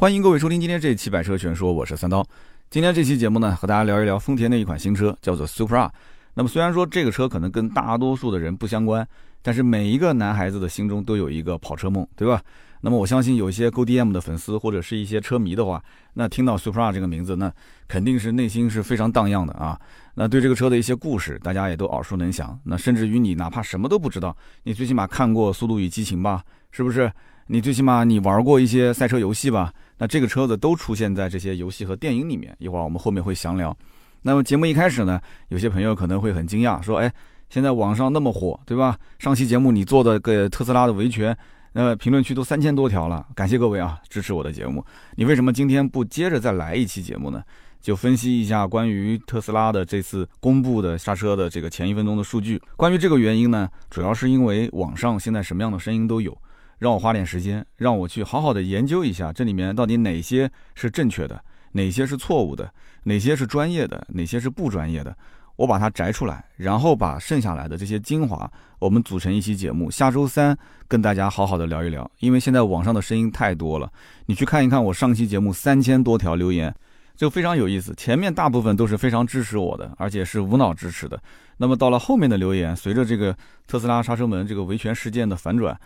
欢迎各位收听今天这一期《百车全说》，我是三刀。今天这期节目呢，和大家聊一聊丰田的一款新车，叫做 Supra。那么虽然说这个车可能跟大多数的人不相关，但是每一个男孩子的心中都有一个跑车梦，对吧？那么我相信有一些 GoDM 的粉丝或者是一些车迷的话，那听到 Supra 这个名字，那肯定是内心是非常荡漾的啊。那对这个车的一些故事，大家也都耳熟能详。那甚至于你哪怕什么都不知道，你最起码看过《速度与激情》吧？是不是？你最起码你玩过一些赛车游戏吧？那这个车子都出现在这些游戏和电影里面。一会儿我们后面会详聊。那么节目一开始呢，有些朋友可能会很惊讶，说：“哎，现在网上那么火，对吧？上期节目你做的个特斯拉的维权，那评论区都三千多条了，感谢各位啊，支持我的节目。你为什么今天不接着再来一期节目呢？就分析一下关于特斯拉的这次公布的刹车的这个前一分钟的数据。关于这个原因呢，主要是因为网上现在什么样的声音都有。”让我花点时间，让我去好好的研究一下这里面到底哪些是正确的，哪些是错误的，哪些是专业的，哪些是不专业的，我把它摘出来，然后把剩下来的这些精华，我们组成一期节目，下周三跟大家好好的聊一聊。因为现在网上的声音太多了，你去看一看我上期节目三千多条留言，就非常有意思。前面大部分都是非常支持我的，而且是无脑支持的。那么到了后面的留言，随着这个特斯拉刹车门这个维权事件的反转。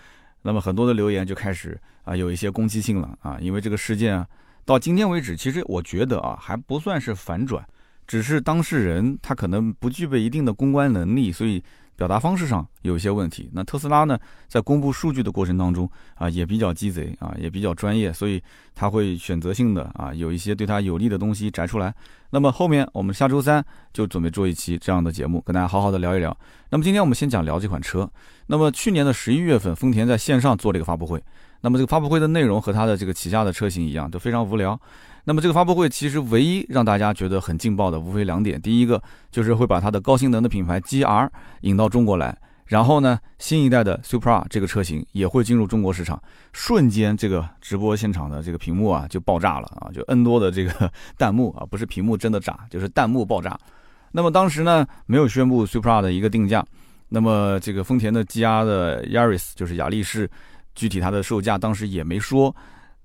那么很多的留言就开始啊有一些攻击性了啊，因为这个事件啊到今天为止，其实我觉得啊还不算是反转，只是当事人他可能不具备一定的公关能力，所以。表达方式上有一些问题。那特斯拉呢，在公布数据的过程当中啊，也比较鸡贼啊，也比较专业，所以他会选择性的啊，有一些对他有利的东西摘出来。那么后面我们下周三就准备做一期这样的节目，跟大家好好的聊一聊。那么今天我们先讲聊这款车。那么去年的十一月份，丰田在线上做了一个发布会。那么这个发布会的内容和它的这个旗下的车型一样，都非常无聊。那么这个发布会其实唯一让大家觉得很劲爆的，无非两点。第一个就是会把它的高性能的品牌 GR 引到中国来，然后呢，新一代的 Supra 这个车型也会进入中国市场。瞬间，这个直播现场的这个屏幕啊就爆炸了啊，就 N 多的这个弹幕啊，不是屏幕真的炸，就是弹幕爆炸。那么当时呢，没有宣布 Supra 的一个定价。那么这个丰田的 GR 的 Yaris 就是雅力士，具体它的售价当时也没说。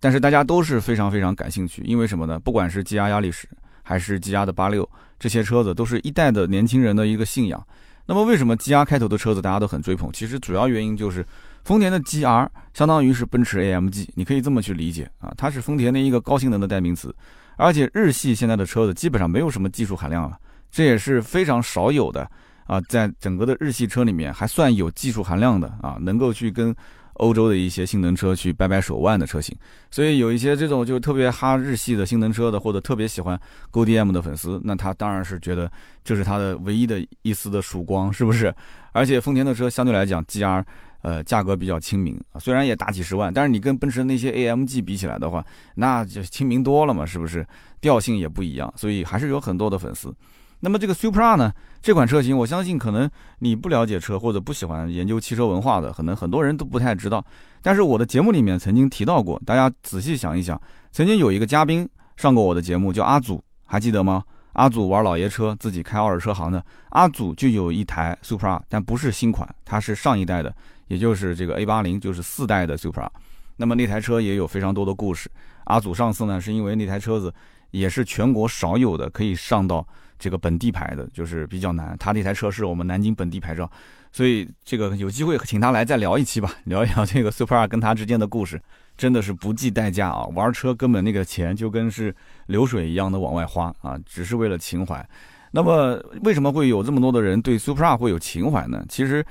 但是大家都是非常非常感兴趣，因为什么呢？不管是 G R 压力史，还是 G R 的八六，这些车子都是一代的年轻人的一个信仰。那么为什么 G R 开头的车子大家都很追捧？其实主要原因就是丰田的 G R 相当于是奔驰 A M G，你可以这么去理解啊，它是丰田的一个高性能的代名词。而且日系现在的车子基本上没有什么技术含量了，这也是非常少有的啊，在整个的日系车里面还算有技术含量的啊，能够去跟。欧洲的一些性能车去掰掰手腕的车型，所以有一些这种就特别哈日系的性能车的，或者特别喜欢 GoDM 的粉丝，那他当然是觉得这是他的唯一的一丝的曙光，是不是？而且丰田的车相对来讲，GR 呃价格比较亲民啊，虽然也大几十万，但是你跟奔驰那些 AMG 比起来的话，那就亲民多了嘛，是不是？调性也不一样，所以还是有很多的粉丝。那么这个 Supra 呢？这款车型，我相信可能你不了解车或者不喜欢研究汽车文化的，可能很多人都不太知道。但是我的节目里面曾经提到过，大家仔细想一想，曾经有一个嘉宾上过我的节目，叫阿祖，还记得吗？阿祖玩老爷车，自己开二手车行的。阿祖就有一台 Supra，但不是新款，它是上一代的，也就是这个 A 八零，就是四代的 Supra。那么那台车也有非常多的故事。阿祖上次呢，是因为那台车子也是全国少有的可以上到。这个本地牌的，就是比较难。他那台车是我们南京本地牌照，所以这个有机会请他来再聊一期吧，聊一聊这个 Supra 跟他之间的故事，真的是不计代价啊！玩车根本那个钱就跟是流水一样的往外花啊，只是为了情怀。那么为什么会有这么多的人对 Supra 会有情怀呢？其实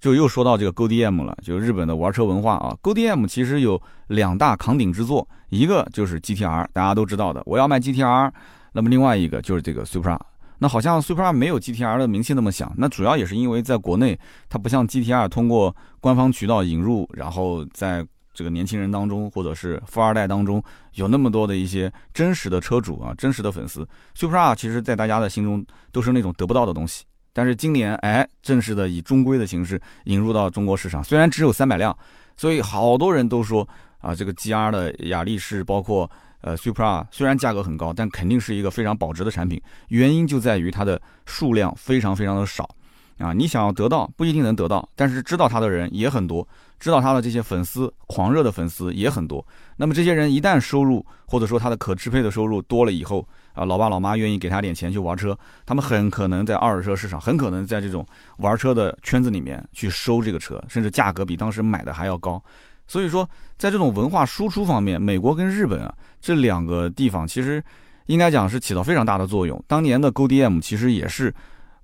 就又说到这个 GoDM 了，就日本的玩车文化啊。GoDM 其实有两大扛鼎之作，一个就是 GTR，大家都知道的，我要卖 GTR。那么另外一个就是这个 Supra，那好像 Supra 没有 GTR 的名气那么响，那主要也是因为在国内它不像 GTR 通过官方渠道引入，然后在这个年轻人当中或者是富二代当中有那么多的一些真实的车主啊，真实的粉丝。Supra 其实在大家的心中都是那种得不到的东西，但是今年哎正式的以中规的形式引入到中国市场，虽然只有三百辆，所以好多人都说啊这个 GR 的雅力士包括。呃，Supra 虽然价格很高，但肯定是一个非常保值的产品。原因就在于它的数量非常非常的少。啊，你想要得到不一定能得到，但是知道它的人也很多，知道它的这些粉丝狂热的粉丝也很多。那么这些人一旦收入或者说他的可支配的收入多了以后，啊，老爸老妈愿意给他点钱去玩车，他们很可能在二手车市场，很可能在这种玩车的圈子里面去收这个车，甚至价格比当时买的还要高。所以说，在这种文化输出方面，美国跟日本啊这两个地方其实应该讲是起到非常大的作用。当年的 GoDM 其实也是。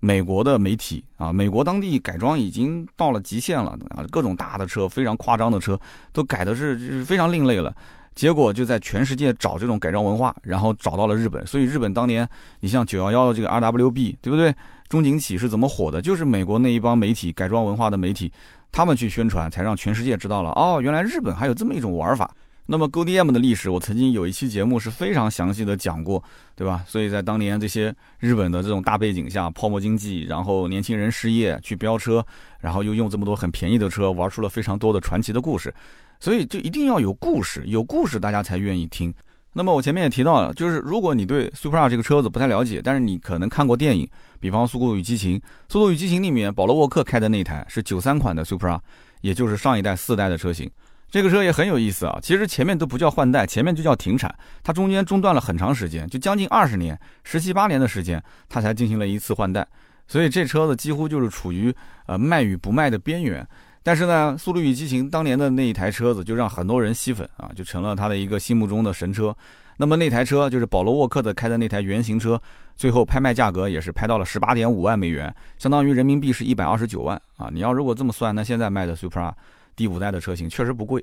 美国的媒体啊，美国当地改装已经到了极限了啊，各种大的车、非常夸张的车都改的是就是非常另类了。结果就在全世界找这种改装文化，然后找到了日本。所以日本当年，你像九幺幺的这个 RWB，对不对？中景启是怎么火的？就是美国那一帮媒体改装文化的媒体，他们去宣传，才让全世界知道了哦，原来日本还有这么一种玩法。那么 GoDM 的历史，我曾经有一期节目是非常详细的讲过，对吧？所以在当年这些日本的这种大背景下，泡沫经济，然后年轻人失业去飙车，然后又用这么多很便宜的车，玩出了非常多的传奇的故事。所以就一定要有故事，有故事大家才愿意听。那么我前面也提到了，就是如果你对 Supra 这个车子不太了解，但是你可能看过电影，比方《速度与激情》，《速度与激情》里面保罗沃克开的那台是九三款的 Supra，也就是上一代四代的车型。这个车也很有意思啊，其实前面都不叫换代，前面就叫停产，它中间中断了很长时间，就将近二十年，十七八年的时间，它才进行了一次换代，所以这车子几乎就是处于呃卖与不卖的边缘。但是呢，《速度与激情》当年的那一台车子就让很多人吸粉啊，就成了他的一个心目中的神车。那么那台车就是保罗沃克的开的那台原型车，最后拍卖价格也是拍到了十八点五万美元，相当于人民币是一百二十九万啊。你要如果这么算，那现在卖的 Supra。第五代的车型确实不贵，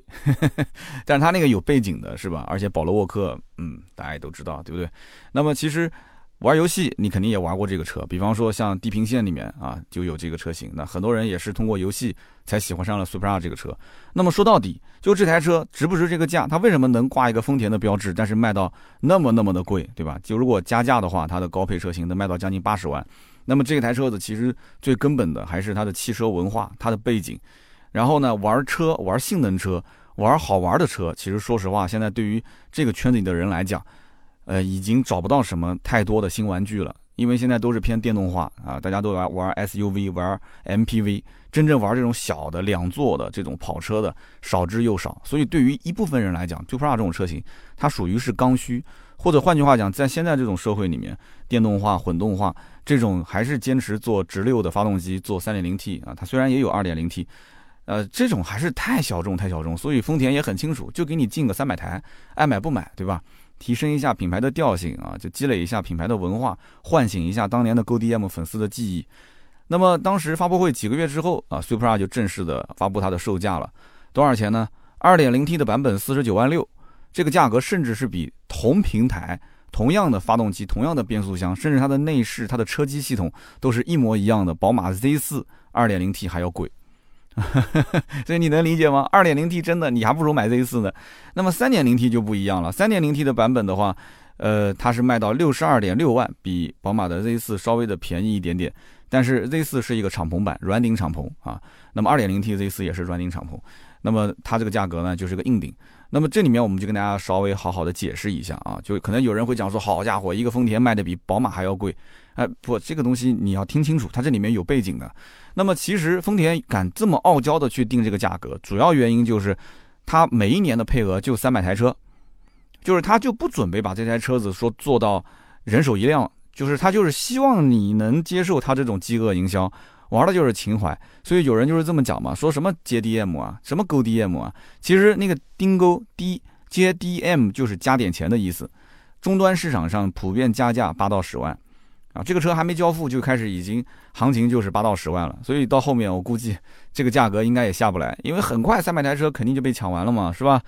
但是它那个有背景的是吧？而且保罗沃克，嗯，大家也都知道，对不对？那么其实玩游戏你肯定也玩过这个车，比方说像《地平线》里面啊就有这个车型。那很多人也是通过游戏才喜欢上了 Supra 这个车。那么说到底，就这台车值不值这个价？它为什么能挂一个丰田的标志，但是卖到那么那么的贵，对吧？就如果加价的话，它的高配车型能卖到将近八十万。那么这台车子其实最根本的还是它的汽车文化，它的背景。然后呢，玩车、玩性能车、玩好玩的车，其实说实话，现在对于这个圈子里的人来讲，呃，已经找不到什么太多的新玩具了，因为现在都是偏电动化啊，大家都玩玩 SUV、玩 MPV，真正玩这种小的两座的这种跑车的少之又少。所以对于一部分人来讲，Supra 这种车型，它属于是刚需，或者换句话讲，在现在这种社会里面，电动化、混动化这种还是坚持做直六的发动机，做 3.0T 啊，它虽然也有 2.0T。呃，这种还是太小众，太小众，所以丰田也很清楚，就给你进个三百台，爱买不买，对吧？提升一下品牌的调性啊，就积累一下品牌的文化，唤醒一下当年的 GoDM 粉丝的记忆。那么当时发布会几个月之后啊，Supra 就正式的发布它的售价了，多少钱呢？二点零 T 的版本四十九万六，这个价格甚至是比同平台、同样的发动机、同样的变速箱，甚至它的内饰、它的车机系统都是一模一样的宝马 Z 四二点零 T 还要贵。所以你能理解吗？二点零 T 真的你还不如买 Z 四呢。那么三点零 T 就不一样了。三点零 T 的版本的话，呃，它是卖到六十二点六万，比宝马的 Z 四稍微的便宜一点点。但是 Z 四是一个敞篷版，软顶敞篷啊。那么二点零 T Z 四也是软顶敞篷。那么它这个价格呢，就是个硬顶。那么这里面我们就跟大家稍微好好的解释一下啊，就可能有人会讲说，好家伙，一个丰田卖的比宝马还要贵。哎，不，这个东西你要听清楚，它这里面有背景的。那么其实丰田敢这么傲娇的去定这个价格，主要原因就是它每一年的配额就三百台车，就是他就不准备把这台车子说做到人手一辆，就是他就是希望你能接受他这种饥饿营销，玩的就是情怀。所以有人就是这么讲嘛，说什么接 DM 啊，什么勾 DM 啊，其实那个钉钩 D 接 DM 就是加点钱的意思，终端市场上普遍加价八到十万。啊，这个车还没交付就开始已经行情就是八到十万了，所以到后面我估计这个价格应该也下不来，因为很快三百台车肯定就被抢完了嘛，是吧？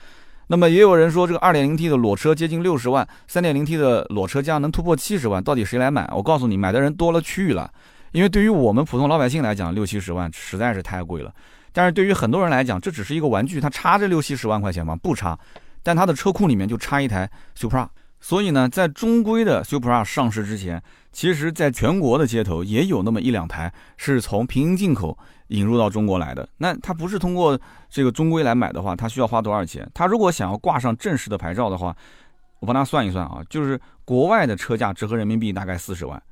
那么也有人说这个二点零 T 的裸车接近六十万，三点零 T 的裸车价能突破七十万，到底谁来买？我告诉你，买的人多了去了，因为对于我们普通老百姓来讲，六七十万实在是太贵了，但是对于很多人来讲，这只是一个玩具，它差这六七十万块钱吗？不差，但它的车库里面就差一台 Supra。所以呢，在中规的 Supra 上市之前，其实在全国的街头也有那么一两台是从平行进口引入到中国来的。那它不是通过这个中规来买的话，它需要花多少钱？它如果想要挂上正式的牌照的话，我帮他算一算啊，就是国外的车价折合人民币大概四十万，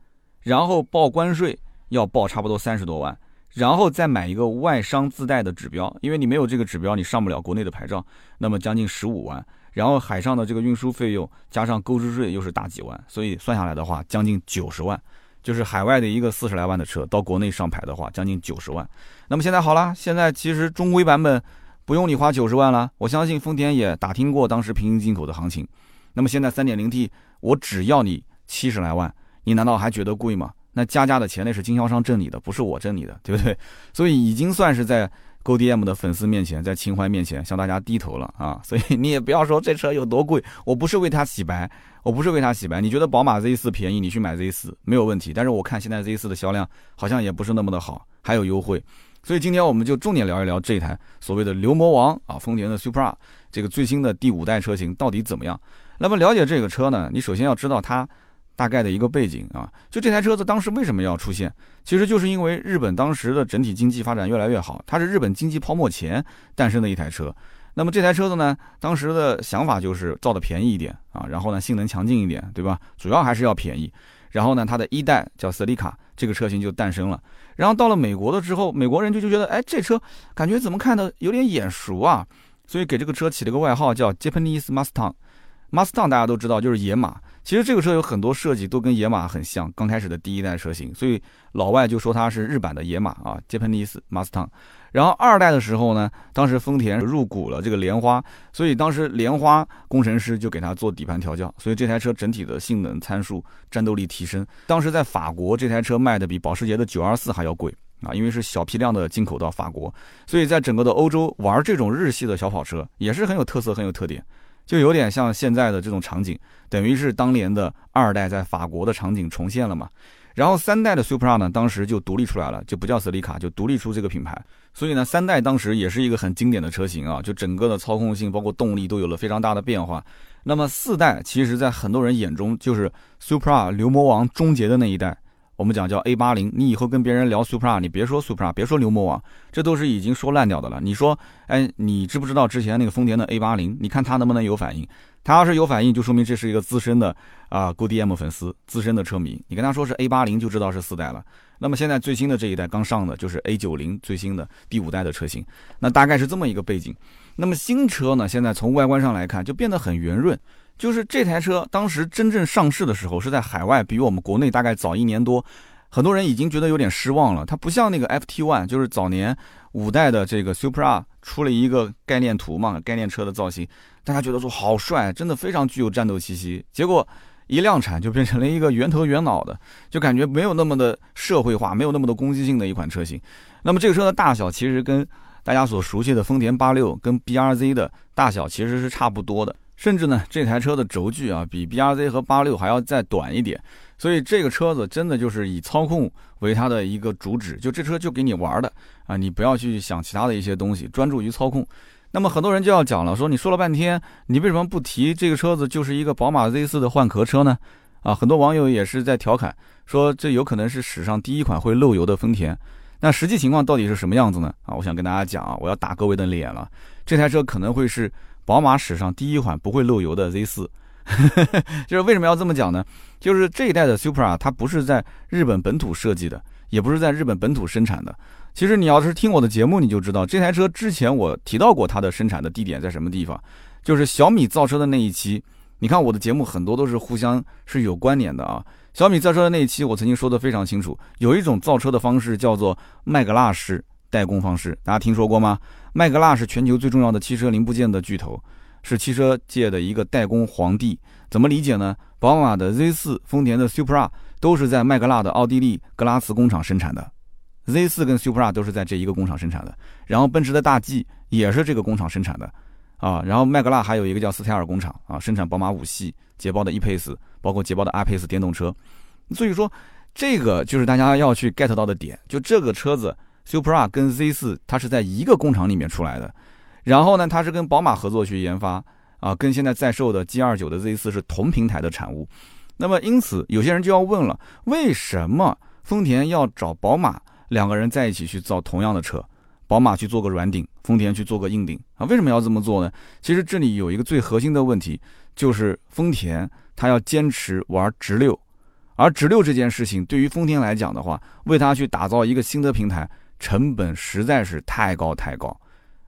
然后报关税要报差不多三十多万，然后再买一个外商自带的指标，因为你没有这个指标，你上不了国内的牌照，那么将近十五万，然后海上的这个运输费用加上购置税又是大几万，所以算下来的话，将近九十万。就是海外的一个四十来万的车，到国内上牌的话，将近九十万。那么现在好了，现在其实中规版本不用你花九十万了。我相信丰田也打听过当时平行进口的行情。那么现在三点零 T，我只要你七十来万，你难道还觉得贵吗？那加价的钱那是经销商挣你的，不是我挣你的，对不对？所以已经算是在。Go D M 的粉丝面前，在情怀面前向大家低头了啊！所以你也不要说这车有多贵，我不是为它洗白，我不是为它洗白。你觉得宝马 Z 四便宜，你去买 Z 四没有问题。但是我看现在 Z 四的销量好像也不是那么的好，还有优惠。所以今天我们就重点聊一聊这台所谓的牛魔王啊，丰田的 Supra 这个最新的第五代车型到底怎么样？那么了解这个车呢，你首先要知道它。大概的一个背景啊，就这台车子当时为什么要出现，其实就是因为日本当时的整体经济发展越来越好，它是日本经济泡沫前诞生的一台车。那么这台车子呢，当时的想法就是造的便宜一点啊，然后呢性能强劲一点，对吧？主要还是要便宜。然后呢，它的一代叫斯里卡这个车型就诞生了。然后到了美国了之后，美国人就就觉得，哎，这车感觉怎么看的有点眼熟啊，所以给这个车起了个外号叫 Japanese Mustang。Mustang 大家都知道就是野马。其实这个车有很多设计都跟野马很像，刚开始的第一代车型，所以老外就说它是日版的野马啊，Japanese Mustang。然后二代的时候呢，当时丰田入股了这个莲花，所以当时莲花工程师就给它做底盘调教，所以这台车整体的性能参数、战斗力提升。当时在法国这台车卖的比保时捷的924还要贵啊，因为是小批量的进口到法国，所以在整个的欧洲玩这种日系的小跑车也是很有特色、很有特点。就有点像现在的这种场景，等于是当年的二代在法国的场景重现了嘛。然后三代的 Supra 呢，当时就独立出来了，就不叫斯里卡，就独立出这个品牌。所以呢，三代当时也是一个很经典的车型啊，就整个的操控性包括动力都有了非常大的变化。那么四代其实，在很多人眼中就是 Supra 牛魔王终结的那一代。我们讲叫 A 八零，你以后跟别人聊 Supra，你别说 Supra，别说牛魔王，这都是已经说烂掉的了。你说，哎，你知不知道之前那个丰田的 A 八零？你看他能不能有反应？他要是有反应，就说明这是一个资深的啊 Go D M 粉丝，资深的车迷。你跟他说是 A 八零，就知道是四代了。那么现在最新的这一代刚上的就是 A 九零，最新的第五代的车型。那大概是这么一个背景。那么新车呢，现在从外观上来看，就变得很圆润。就是这台车当时真正上市的时候，是在海外比我们国内大概早一年多，很多人已经觉得有点失望了。它不像那个 FT One，就是早年五代的这个 Supra 出了一个概念图嘛，概念车的造型，大家觉得说好帅，真的非常具有战斗气息。结果一量产就变成了一个圆头圆脑的，就感觉没有那么的社会化，没有那么的攻击性的一款车型。那么这个车的大小其实跟大家所熟悉的丰田八六跟 BRZ 的大小其实是差不多的。甚至呢，这台车的轴距啊，比 B R Z 和八六还要再短一点，所以这个车子真的就是以操控为它的一个主旨，就这车就给你玩的啊，你不要去想其他的一些东西，专注于操控。那么很多人就要讲了，说你说了半天，你为什么不提这个车子就是一个宝马 Z 四的换壳车呢？啊，很多网友也是在调侃说，这有可能是史上第一款会漏油的丰田。那实际情况到底是什么样子呢？啊，我想跟大家讲啊，我要打各位的脸了，这台车可能会是。宝马史上第一款不会漏油的 Z 四，就是为什么要这么讲呢？就是这一代的 Supra 它不是在日本本土设计的，也不是在日本本土生产的。其实你要是听我的节目，你就知道这台车之前我提到过它的生产的地点在什么地方，就是小米造车的那一期。你看我的节目很多都是互相是有关联的啊。小米造车的那一期我曾经说的非常清楚，有一种造车的方式叫做麦格纳式代工方式，大家听说过吗？麦格纳是全球最重要的汽车零部件的巨头，是汽车界的一个代工皇帝。怎么理解呢？宝马的 Z4、丰田的 Supra 都是在麦格纳的奥地利格拉茨工厂生产的，Z4 跟 Supra 都是在这一个工厂生产的。然后奔驰的大 G 也是这个工厂生产的，啊，然后麦格纳还有一个叫斯泰尔工厂啊，生产宝马五系、捷豹的 E-Pace，包括捷豹的 R-Pace 电动车。所以说，这个就是大家要去 get 到的点，就这个车子。Supra 跟 Z 四，它是在一个工厂里面出来的，然后呢，它是跟宝马合作去研发啊，跟现在在售的 G 二九的 Z 四是同平台的产物。那么因此，有些人就要问了，为什么丰田要找宝马两个人在一起去造同样的车？宝马去做个软顶，丰田去做个硬顶啊？为什么要这么做呢？其实这里有一个最核心的问题，就是丰田它要坚持玩直六，而直六这件事情对于丰田来讲的话，为它去打造一个新的平台，成本实在是太高太高。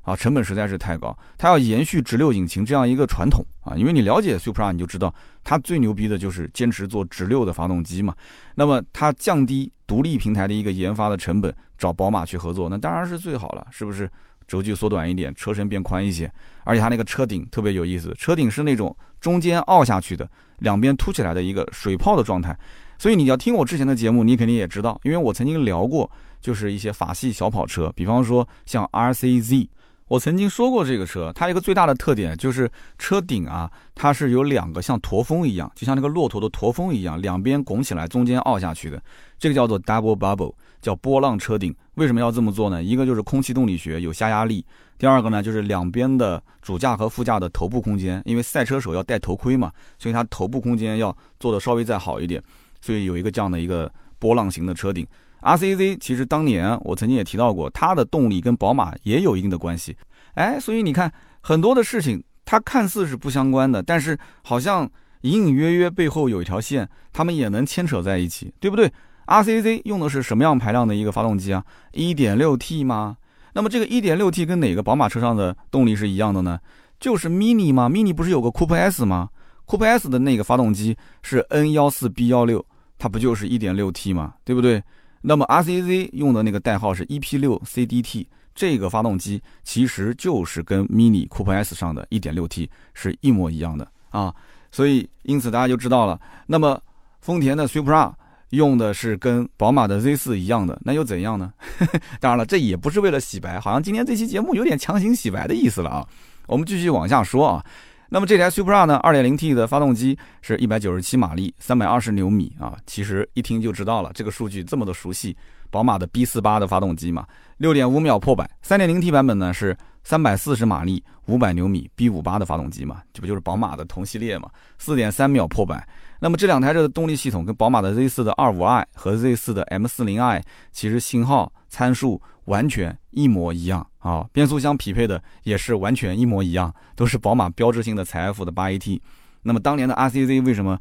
啊，成本实在是太高，它要延续直六引擎这样一个传统啊，因为你了解 Supra，你就知道它最牛逼的就是坚持做直六的发动机嘛。那么它降低独立平台的一个研发的成本，找宝马去合作，那当然是最好了，是不是？轴距缩短一点，车身变宽一些，而且它那个车顶特别有意思，车顶是那种中间凹下去的，两边凸起来的一个水泡的状态。所以你要听我之前的节目，你肯定也知道，因为我曾经聊过，就是一些法系小跑车，比方说像 RCZ。我曾经说过，这个车它一个最大的特点就是车顶啊，它是有两个像驼峰一样，就像那个骆驼的驼峰一样，两边拱起来，中间凹下去的，这个叫做 double bubble，叫波浪车顶。为什么要这么做呢？一个就是空气动力学有下压力，第二个呢就是两边的主驾和副驾的头部空间，因为赛车手要戴头盔嘛，所以它头部空间要做的稍微再好一点，所以有一个这样的一个波浪形的车顶。RCZ 其实当年我曾经也提到过，它的动力跟宝马也有一定的关系，哎，所以你看很多的事情，它看似是不相关的，但是好像隐隐约约背后有一条线，他们也能牵扯在一起，对不对？RCZ 用的是什么样排量的一个发动机啊？1.6T 吗？那么这个 1.6T 跟哪个宝马车上的动力是一样的呢？就是 Mini 吗？Mini 不是有个 Coupe S 吗？Coupe S 的那个发动机是 N14B16，它不就是 1.6T 吗？对不对？那么 RCZ 用的那个代号是 EP6CDT，这个发动机其实就是跟 Mini Cooper S 上的 1.6T 是一模一样的啊，所以因此大家就知道了。那么丰田的 Supra 用的是跟宝马的 Z4 一样的，那又怎样呢？当然了，这也不是为了洗白，好像今天这期节目有点强行洗白的意思了啊。我们继续往下说啊。那么这台 Supra 呢，2.0T 的发动机是197马力，320牛米啊，其实一听就知道了，这个数据这么的熟悉。宝马的 B48 的发动机嘛，6.5秒破百；3.0T 版本呢是340马力，500牛米，B58 的发动机嘛，这不就是宝马的同系列嘛，4.3秒破百。那么这两台车的动力系统跟宝马的 Z4 的 25i 和 Z4 的 M40i 其实型号参数完全一模一样。啊，变速箱匹配的也是完全一模一样，都是宝马标志性的采埃孚的八 AT。那么当年的 RCZ 为什么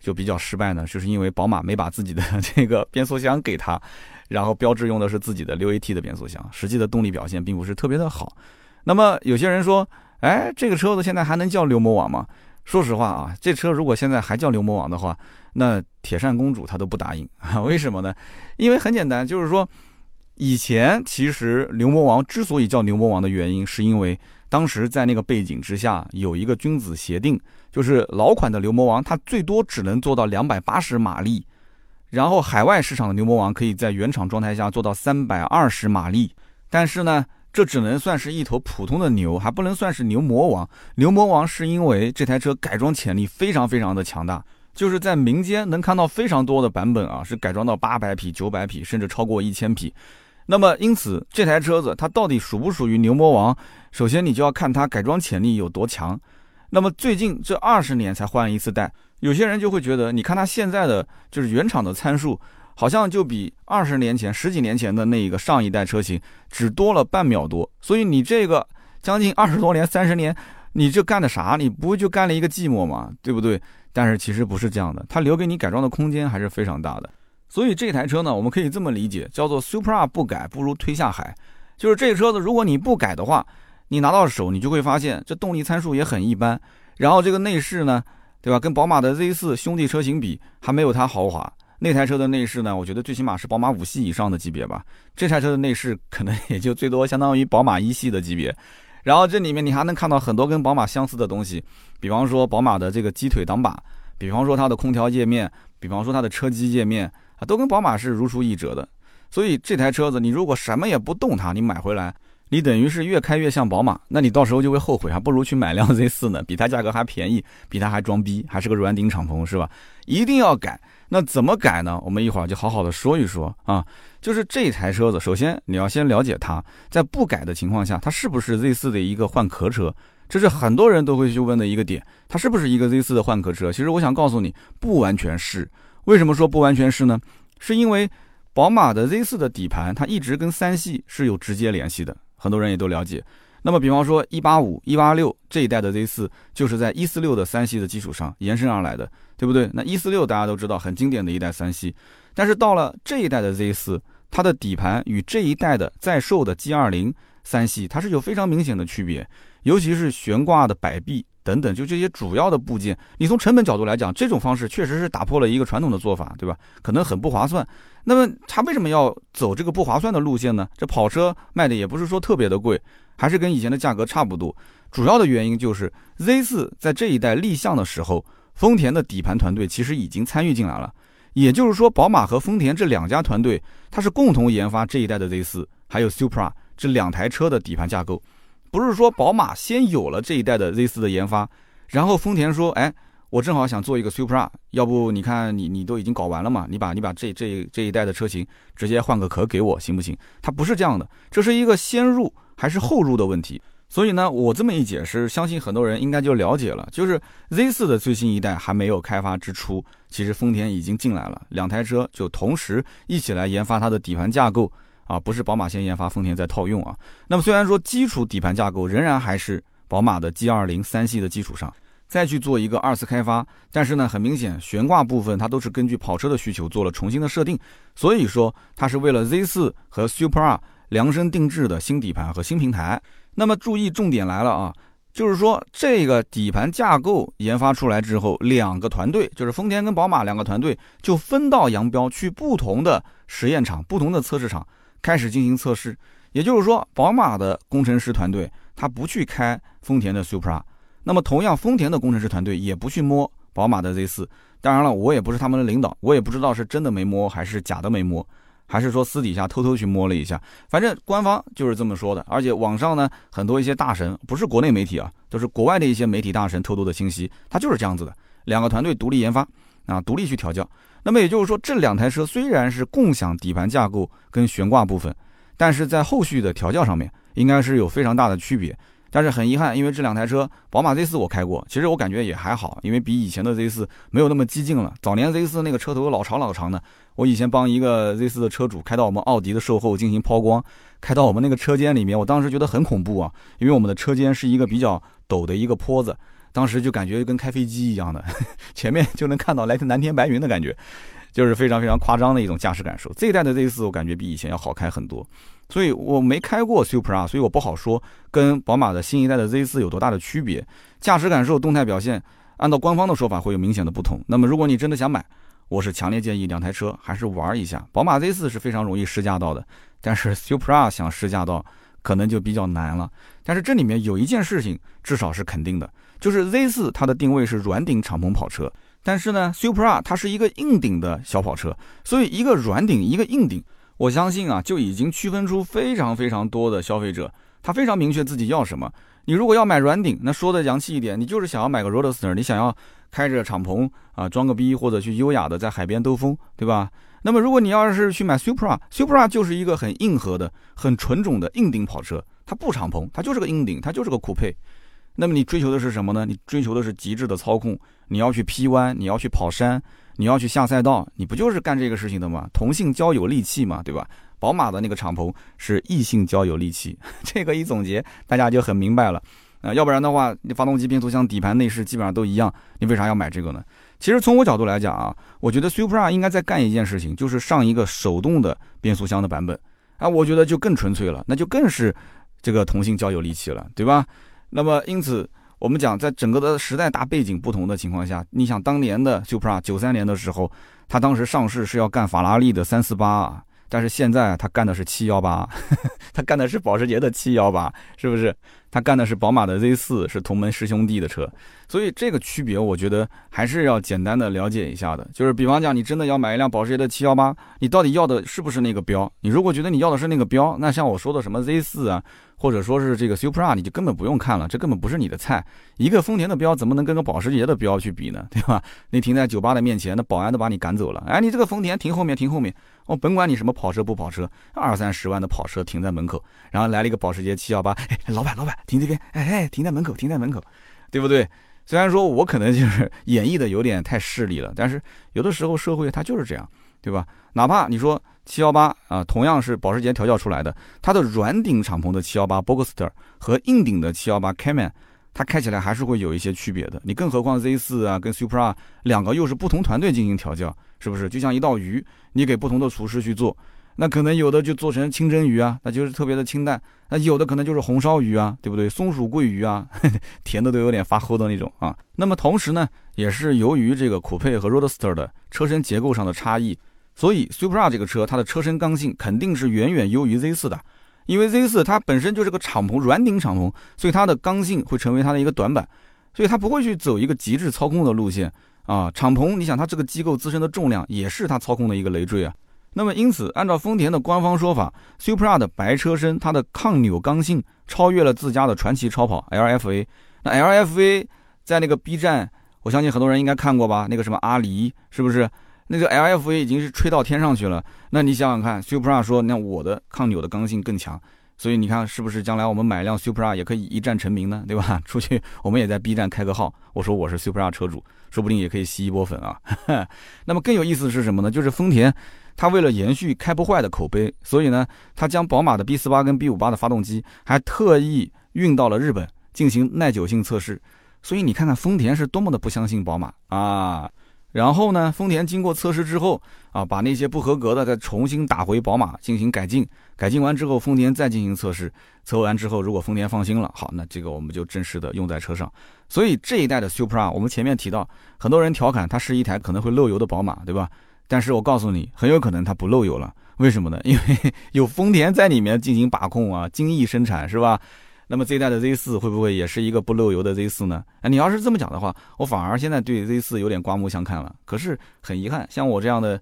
就比较失败呢？就是因为宝马没把自己的这个变速箱给它，然后标志用的是自己的六 AT 的变速箱，实际的动力表现并不是特别的好。那么有些人说，哎，这个车子现在还能叫牛魔王吗？说实话啊，这车如果现在还叫牛魔王的话，那铁扇公主她都不答应啊。为什么呢？因为很简单，就是说。以前其实牛魔王之所以叫牛魔王的原因，是因为当时在那个背景之下有一个君子协定，就是老款的牛魔王它最多只能做到两百八十马力，然后海外市场的牛魔王可以在原厂状态下做到三百二十马力，但是呢，这只能算是一头普通的牛，还不能算是牛魔王。牛魔王是因为这台车改装潜力非常非常的强大，就是在民间能看到非常多的版本啊，是改装到八百匹、九百匹，甚至超过一千匹。那么，因此这台车子它到底属不属于牛魔王？首先你就要看它改装潜力有多强。那么最近这二十年才换一次代，有些人就会觉得，你看它现在的就是原厂的参数，好像就比二十年前、十几年前的那一个上一代车型只多了半秒多。所以你这个将近 二十多年、三十年，你这干的啥？你不就干了一个寂寞吗？对不对？但是其实不是这样的，它留给你改装的空间还是非常大的。所以这台车呢，我们可以这么理解，叫做 Super 不改不如推下海。就是这个车子，如果你不改的话，你拿到手，你就会发现这动力参数也很一般。然后这个内饰呢，对吧？跟宝马的 Z4 兄弟车型比，还没有它豪华。那台车的内饰呢，我觉得最起码是宝马五系以上的级别吧。这台车的内饰可能也就最多相当于宝马一系的级别。然后这里面你还能看到很多跟宝马相似的东西，比方说宝马的这个鸡腿挡把，比方说它的空调界面，比方说它的车机界面啊。都跟宝马是如出一辙的，所以这台车子你如果什么也不动它，你买回来，你等于是越开越像宝马，那你到时候就会后悔，还不如去买辆 Z4 呢，比它价格还便宜，比它还装逼，还是个软顶敞篷，是吧？一定要改，那怎么改呢？我们一会儿就好好的说一说啊。就是这台车子，首先你要先了解它，在不改的情况下，它是不是 Z4 的一个换壳车？这是很多人都会去问的一个点，它是不是一个 Z4 的换壳车？其实我想告诉你，不完全是。为什么说不完全是呢？是因为宝马的 Z4 的底盘，它一直跟三系是有直接联系的，很多人也都了解。那么比方说一八五、一八六这一代的 Z 四，就是在一四六的三系的基础上延伸而来的，对不对？那一四六大家都知道很经典的一代三系，但是到了这一代的 Z 四，它的底盘与这一代的在售的 G 二零三系，它是有非常明显的区别，尤其是悬挂的摆臂。等等，就这些主要的部件，你从成本角度来讲，这种方式确实是打破了一个传统的做法，对吧？可能很不划算。那么它为什么要走这个不划算的路线呢？这跑车卖的也不是说特别的贵，还是跟以前的价格差不多。主要的原因就是 Z4 在这一代立项的时候，丰田的底盘团队其实已经参与进来了。也就是说，宝马和丰田这两家团队，它是共同研发这一代的 Z4，还有 Supra 这两台车的底盘架构。不是说宝马先有了这一代的 Z 四的研发，然后丰田说，哎，我正好想做一个 Supra，要不你看你你都已经搞完了嘛，你把你把这这这一代的车型直接换个壳给我行不行？它不是这样的，这是一个先入还是后入的问题。所以呢，我这么一解释，相信很多人应该就了解了。就是 Z 四的最新一代还没有开发之初，其实丰田已经进来了，两台车就同时一起来研发它的底盘架构。啊，不是宝马先研发，丰田再套用啊。那么虽然说基础底盘架构仍然还是宝马的 G 二零三系的基础上，再去做一个二次开发，但是呢，很明显悬挂部分它都是根据跑车的需求做了重新的设定，所以说它是为了 Z 四和 Supra 量身定制的新底盘和新平台。那么注意重点来了啊，就是说这个底盘架构研发出来之后，两个团队就是丰田跟宝马两个团队就分道扬镳，去不同的实验场、不同的测试场。开始进行测试，也就是说，宝马的工程师团队他不去开丰田的 Supra，那么同样，丰田的工程师团队也不去摸宝马的 Z 四。当然了，我也不是他们的领导，我也不知道是真的没摸还是假的没摸，还是说私底下偷偷去摸了一下。反正官方就是这么说的，而且网上呢，很多一些大神，不是国内媒体啊，都是国外的一些媒体大神偷偷的信息，他就是这样子的，两个团队独立研发。啊，独立去调教。那么也就是说，这两台车虽然是共享底盘架构跟悬挂部分，但是在后续的调教上面应该是有非常大的区别。但是很遗憾，因为这两台车，宝马 Z4 我开过，其实我感觉也还好，因为比以前的 Z4 没有那么激进了。早年 Z4 那个车头老长老长的，我以前帮一个 Z4 的车主开到我们奥迪的售后进行抛光，开到我们那个车间里面，我当时觉得很恐怖啊，因为我们的车间是一个比较陡的一个坡子。当时就感觉跟开飞机一样的，前面就能看到来自蓝天白云的感觉，就是非常非常夸张的一种驾驶感受。这一代的 Z 四我感觉比以前要好开很多，所以我没开过 Supra，所以我不好说跟宝马的新一代的 Z 四有多大的区别。驾驶感受、动态表现，按照官方的说法会有明显的不同。那么如果你真的想买，我是强烈建议两台车还是玩一下。宝马 Z 四是非常容易试驾到的，但是 Supra 想试驾到可能就比较难了。但是这里面有一件事情至少是肯定的。就是 Z 四，它的定位是软顶敞篷跑车，但是呢，Supra 它是一个硬顶的小跑车，所以一个软顶，一个硬顶，我相信啊，就已经区分出非常非常多的消费者，他非常明确自己要什么。你如果要买软顶，那说的洋气一点，你就是想要买个 Roadster，你想要开着敞篷啊装个逼，或者去优雅的在海边兜风，对吧？那么如果你要是去买 Supra，Supra 就是一个很硬核的、很纯种的硬顶跑车，它不敞篷，它就是个硬顶，它就是个酷配。那么你追求的是什么呢？你追求的是极致的操控，你要去劈弯，你要去跑山，你要去下赛道，你不就是干这个事情的吗？同性交友利器嘛，对吧？宝马的那个敞篷是异性交友利器，这个一总结，大家就很明白了。啊，要不然的话，你发动机、变速箱、底盘、内饰基本上都一样，你为啥要买这个呢？其实从我角度来讲啊，我觉得 Supra 应该在干一件事情，就是上一个手动的变速箱的版本啊，我觉得就更纯粹了，那就更是这个同性交友利器了，对吧？那么，因此，我们讲，在整个的时代大背景不同的情况下，你想当年的 Supra 九三年的时候，它当时上市是要干法拉利的三四八啊，但是现在他干的是七幺八，他干的是保时捷的七幺八，是不是？他干的是宝马的 Z 四，是同门师兄弟的车，所以这个区别，我觉得还是要简单的了解一下的。就是比方讲，你真的要买一辆保时捷的七幺八，你到底要的是不是那个标？你如果觉得你要的是那个标，那像我说的什么 Z 四啊。或者说是这个 Supra，你就根本不用看了，这根本不是你的菜。一个丰田的标怎么能跟个保时捷的标去比呢？对吧？你停在酒吧的面前，那保安都把你赶走了。哎，你这个丰田停后面，停后面。我甭管你什么跑车不跑车，二三十万的跑车停在门口，然后来了一个保时捷七幺八，哎，老板老板停这边，哎哎，停在门口，停在门口，对不对？虽然说我可能就是 演绎的有点太势利了，但是有的时候社会它就是这样，对吧？哪怕你说七幺八啊，同样是保时捷调教出来的，它的软顶敞篷的七幺八 Boxster 和硬顶的七幺八 Cayman，它开起来还是会有一些区别的。你更何况 Z 四啊跟 Supra 两个又是不同团队进行调教，是不是？就像一道鱼，你给不同的厨师去做，那可能有的就做成清蒸鱼啊，那就是特别的清淡；那有的可能就是红烧鱼啊，对不对？松鼠桂鱼啊，甜的都有点发齁的那种啊。那么同时呢，也是由于这个酷配和 Roadster 的车身结构上的差异。所以，Supra 这个车，它的车身刚性肯定是远远优于 Z4 的，因为 Z4 它本身就是个敞篷软顶敞篷，所以它的刚性会成为它的一个短板，所以它不会去走一个极致操控的路线啊。敞篷，你想它这个机构自身的重量也是它操控的一个累赘啊。那么因此，按照丰田的官方说法，Supra 的白车身它的抗扭刚性超越了自家的传奇超跑 LFA。那 LFA 在那个 B 站，我相信很多人应该看过吧？那个什么阿狸，是不是？那个 LFA 已经是吹到天上去了，那你想想看，Supra 说那我的抗扭的刚性更强，所以你看是不是将来我们买一辆 Supra 也可以一战成名呢？对吧？出去我们也在 B 站开个号，我说我是 Supra 车主，说不定也可以吸一波粉啊。那么更有意思的是什么呢？就是丰田，它为了延续开不坏的口碑，所以呢，它将宝马的 B 四八跟 B 五八的发动机还特意运到了日本进行耐久性测试。所以你看看丰田是多么的不相信宝马啊！然后呢，丰田经过测试之后啊，把那些不合格的再重新打回宝马进行改进。改进完之后，丰田再进行测试。测完之后，如果丰田放心了，好，那这个我们就正式的用在车上。所以这一代的 Supra，我们前面提到，很多人调侃它是一台可能会漏油的宝马，对吧？但是我告诉你，很有可能它不漏油了。为什么呢？因为 有丰田在里面进行把控啊，精益生产，是吧？那么这一代的 Z 四会不会也是一个不漏油的 Z 四呢？哎，你要是这么讲的话，我反而现在对 Z 四有点刮目相看了。可是很遗憾，像我这样的，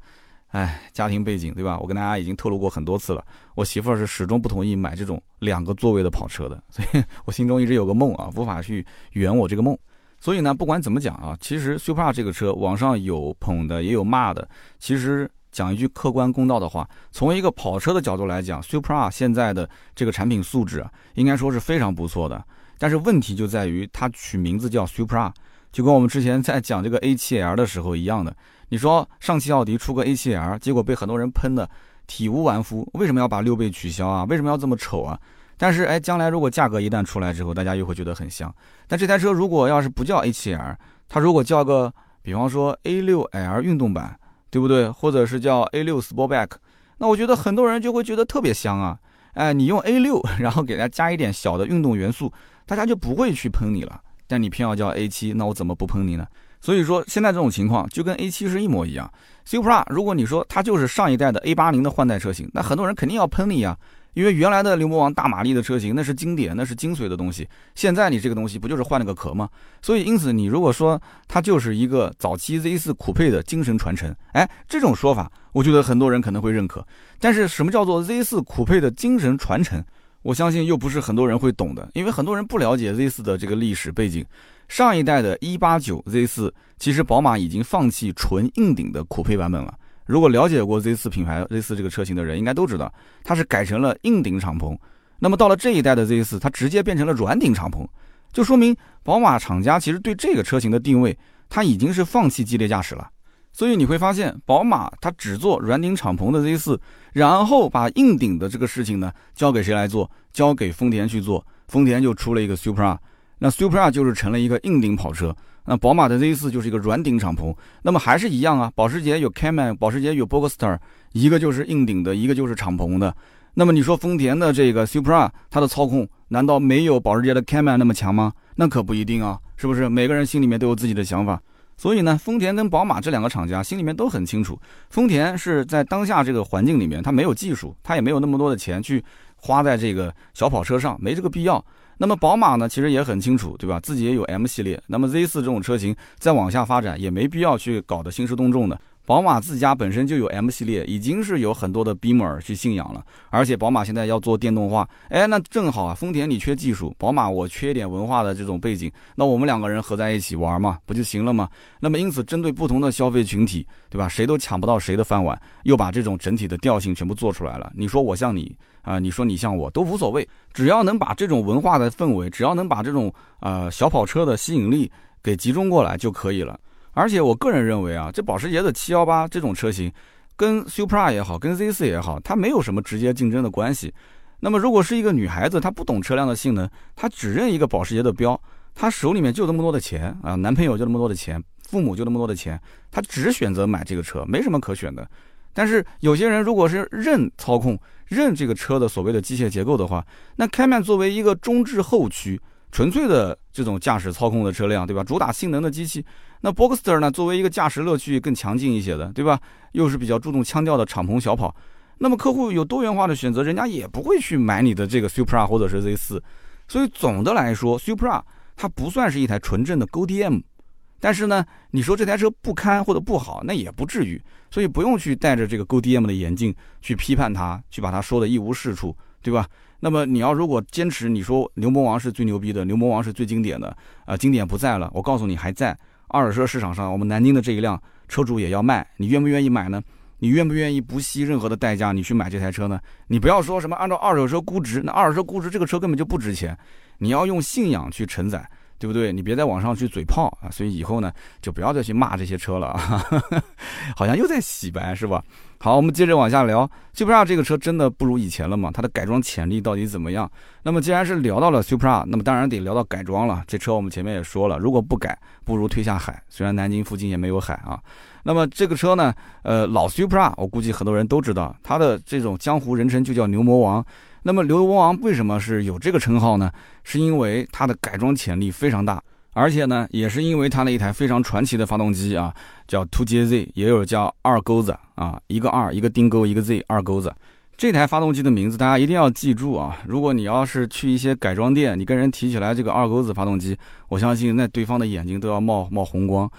哎，家庭背景对吧？我跟大家已经透露过很多次了，我媳妇儿是始终不同意买这种两个座位的跑车的，所以我心中一直有个梦啊，无法去圆我这个梦。所以呢，不管怎么讲啊，其实 Supra 这个车，网上有捧的，也有骂的，其实。讲一句客观公道的话，从一个跑车的角度来讲，Supra 现在的这个产品素质，应该说是非常不错的。但是问题就在于它取名字叫 Supra，就跟我们之前在讲这个 A7L 的时候一样的。你说上汽奥迪出个 A7L，结果被很多人喷的体无完肤，为什么要把六倍取消啊？为什么要这么丑啊？但是哎，将来如果价格一旦出来之后，大家又会觉得很香。但这台车如果要是不叫 A7L，它如果叫个，比方说 A6L 运动版。对不对？或者是叫 A6 Sportback，那我觉得很多人就会觉得特别香啊！哎，你用 A6，然后给它加一点小的运动元素，大家就不会去喷你了。但你偏要叫 A7，那我怎么不喷你呢？所以说现在这种情况就跟 A7 是一模一样。Supra，如果你说它就是上一代的 A80 的换代车型，那很多人肯定要喷你啊。因为原来的牛魔王大马力的车型那是经典，那是精髓的东西。现在你这个东西不就是换了个壳吗？所以因此你如果说它就是一个早期 Z4 酷配的精神传承，哎，这种说法我觉得很多人可能会认可。但是什么叫做 Z4 酷配的精神传承？我相信又不是很多人会懂的，因为很多人不了解 Z4 的这个历史背景。上一代的189 Z4，其实宝马已经放弃纯硬顶的酷配版本了。如果了解过 Z 四品牌 Z 四这个车型的人，应该都知道，它是改成了硬顶敞篷。那么到了这一代的 Z 四，它直接变成了软顶敞篷，就说明宝马厂家其实对这个车型的定位，它已经是放弃激烈驾驶了。所以你会发现，宝马它只做软顶敞篷的 Z 四，然后把硬顶的这个事情呢交给谁来做？交给丰田去做。丰田就出了一个 Supra，那 Supra 就是成了一个硬顶跑车。那宝马的 Z 四就是一个软顶敞篷，那么还是一样啊。保时捷有 Cayman，保时捷有 Boxster，一个就是硬顶的，一个就是敞篷的。那么你说丰田的这个 Supra，它的操控难道没有保时捷的 Cayman 那么强吗？那可不一定啊，是不是？每个人心里面都有自己的想法。所以呢，丰田跟宝马这两个厂家心里面都很清楚，丰田是在当下这个环境里面，它没有技术，它也没有那么多的钱去花在这个小跑车上，没这个必要。那么宝马呢，其实也很清楚，对吧？自己也有 M 系列，那么 Z 四这种车型再往下发展也没必要去搞得兴师动众的。宝马自家本身就有 M 系列，已经是有很多的 Beamer 去信仰了。而且宝马现在要做电动化，哎，那正好啊。丰田你缺技术，宝马我缺点文化的这种背景，那我们两个人合在一起玩嘛，不就行了吗？那么因此，针对不同的消费群体，对吧？谁都抢不到谁的饭碗，又把这种整体的调性全部做出来了。你说我像你。啊，你说你像我都无所谓，只要能把这种文化的氛围，只要能把这种呃小跑车的吸引力给集中过来就可以了。而且我个人认为啊，这保时捷的718这种车型，跟 Supra 也好，跟 Z4 也好，它没有什么直接竞争的关系。那么如果是一个女孩子，她不懂车辆的性能，她只认一个保时捷的标，她手里面就这么多的钱啊，男朋友就那么多的钱，父母就那么多的钱，她只选择买这个车，没什么可选的。但是有些人如果是认操控、认这个车的所谓的机械结构的话，那开曼作为一个中置后驱、纯粹的这种驾驶操控的车辆，对吧？主打性能的机器，那 Boxster 呢，作为一个驾驶乐趣更强劲一些的，对吧？又是比较注重腔调的敞篷小跑，那么客户有多元化的选择，人家也不会去买你的这个 Supra 或者是 Z4。所以总的来说，Supra 它不算是一台纯正的 GDM。但是呢，你说这台车不堪或者不好，那也不至于，所以不用去戴着这个 Go D M 的眼镜去批判它，去把它说的一无是处，对吧？那么你要如果坚持你说牛魔王是最牛逼的，牛魔王是最经典的，啊，经典不在了，我告诉你还在二手车市场上，我们南京的这一辆车主也要卖，你愿不愿意买呢？你愿不愿意不惜任何的代价你去买这台车呢？你不要说什么按照二手车估值，那二手车估值这个车根本就不值钱，你要用信仰去承载。对不对？你别在网上去嘴炮啊！所以以后呢，就不要再去骂这些车了啊！好像又在洗白是吧？好，我们接着往下聊。Supra 这个车真的不如以前了吗？它的改装潜力到底怎么样？那么既然是聊到了 Supra，那么当然得聊到改装了。这车我们前面也说了，如果不改，不如推下海。虽然南京附近也没有海啊。那么这个车呢，呃，老 Supra，我估计很多人都知道，它的这种江湖人称就叫牛魔王。那么牛魔王为什么是有这个称号呢？是因为它的改装潜力非常大，而且呢，也是因为它那一台非常传奇的发动机啊，叫 Two J Z，也有叫二钩子啊，一个二，一个钉钩，一个 Z，二钩子。这台发动机的名字大家一定要记住啊！如果你要是去一些改装店，你跟人提起来这个二钩子发动机，我相信那对方的眼睛都要冒冒红光。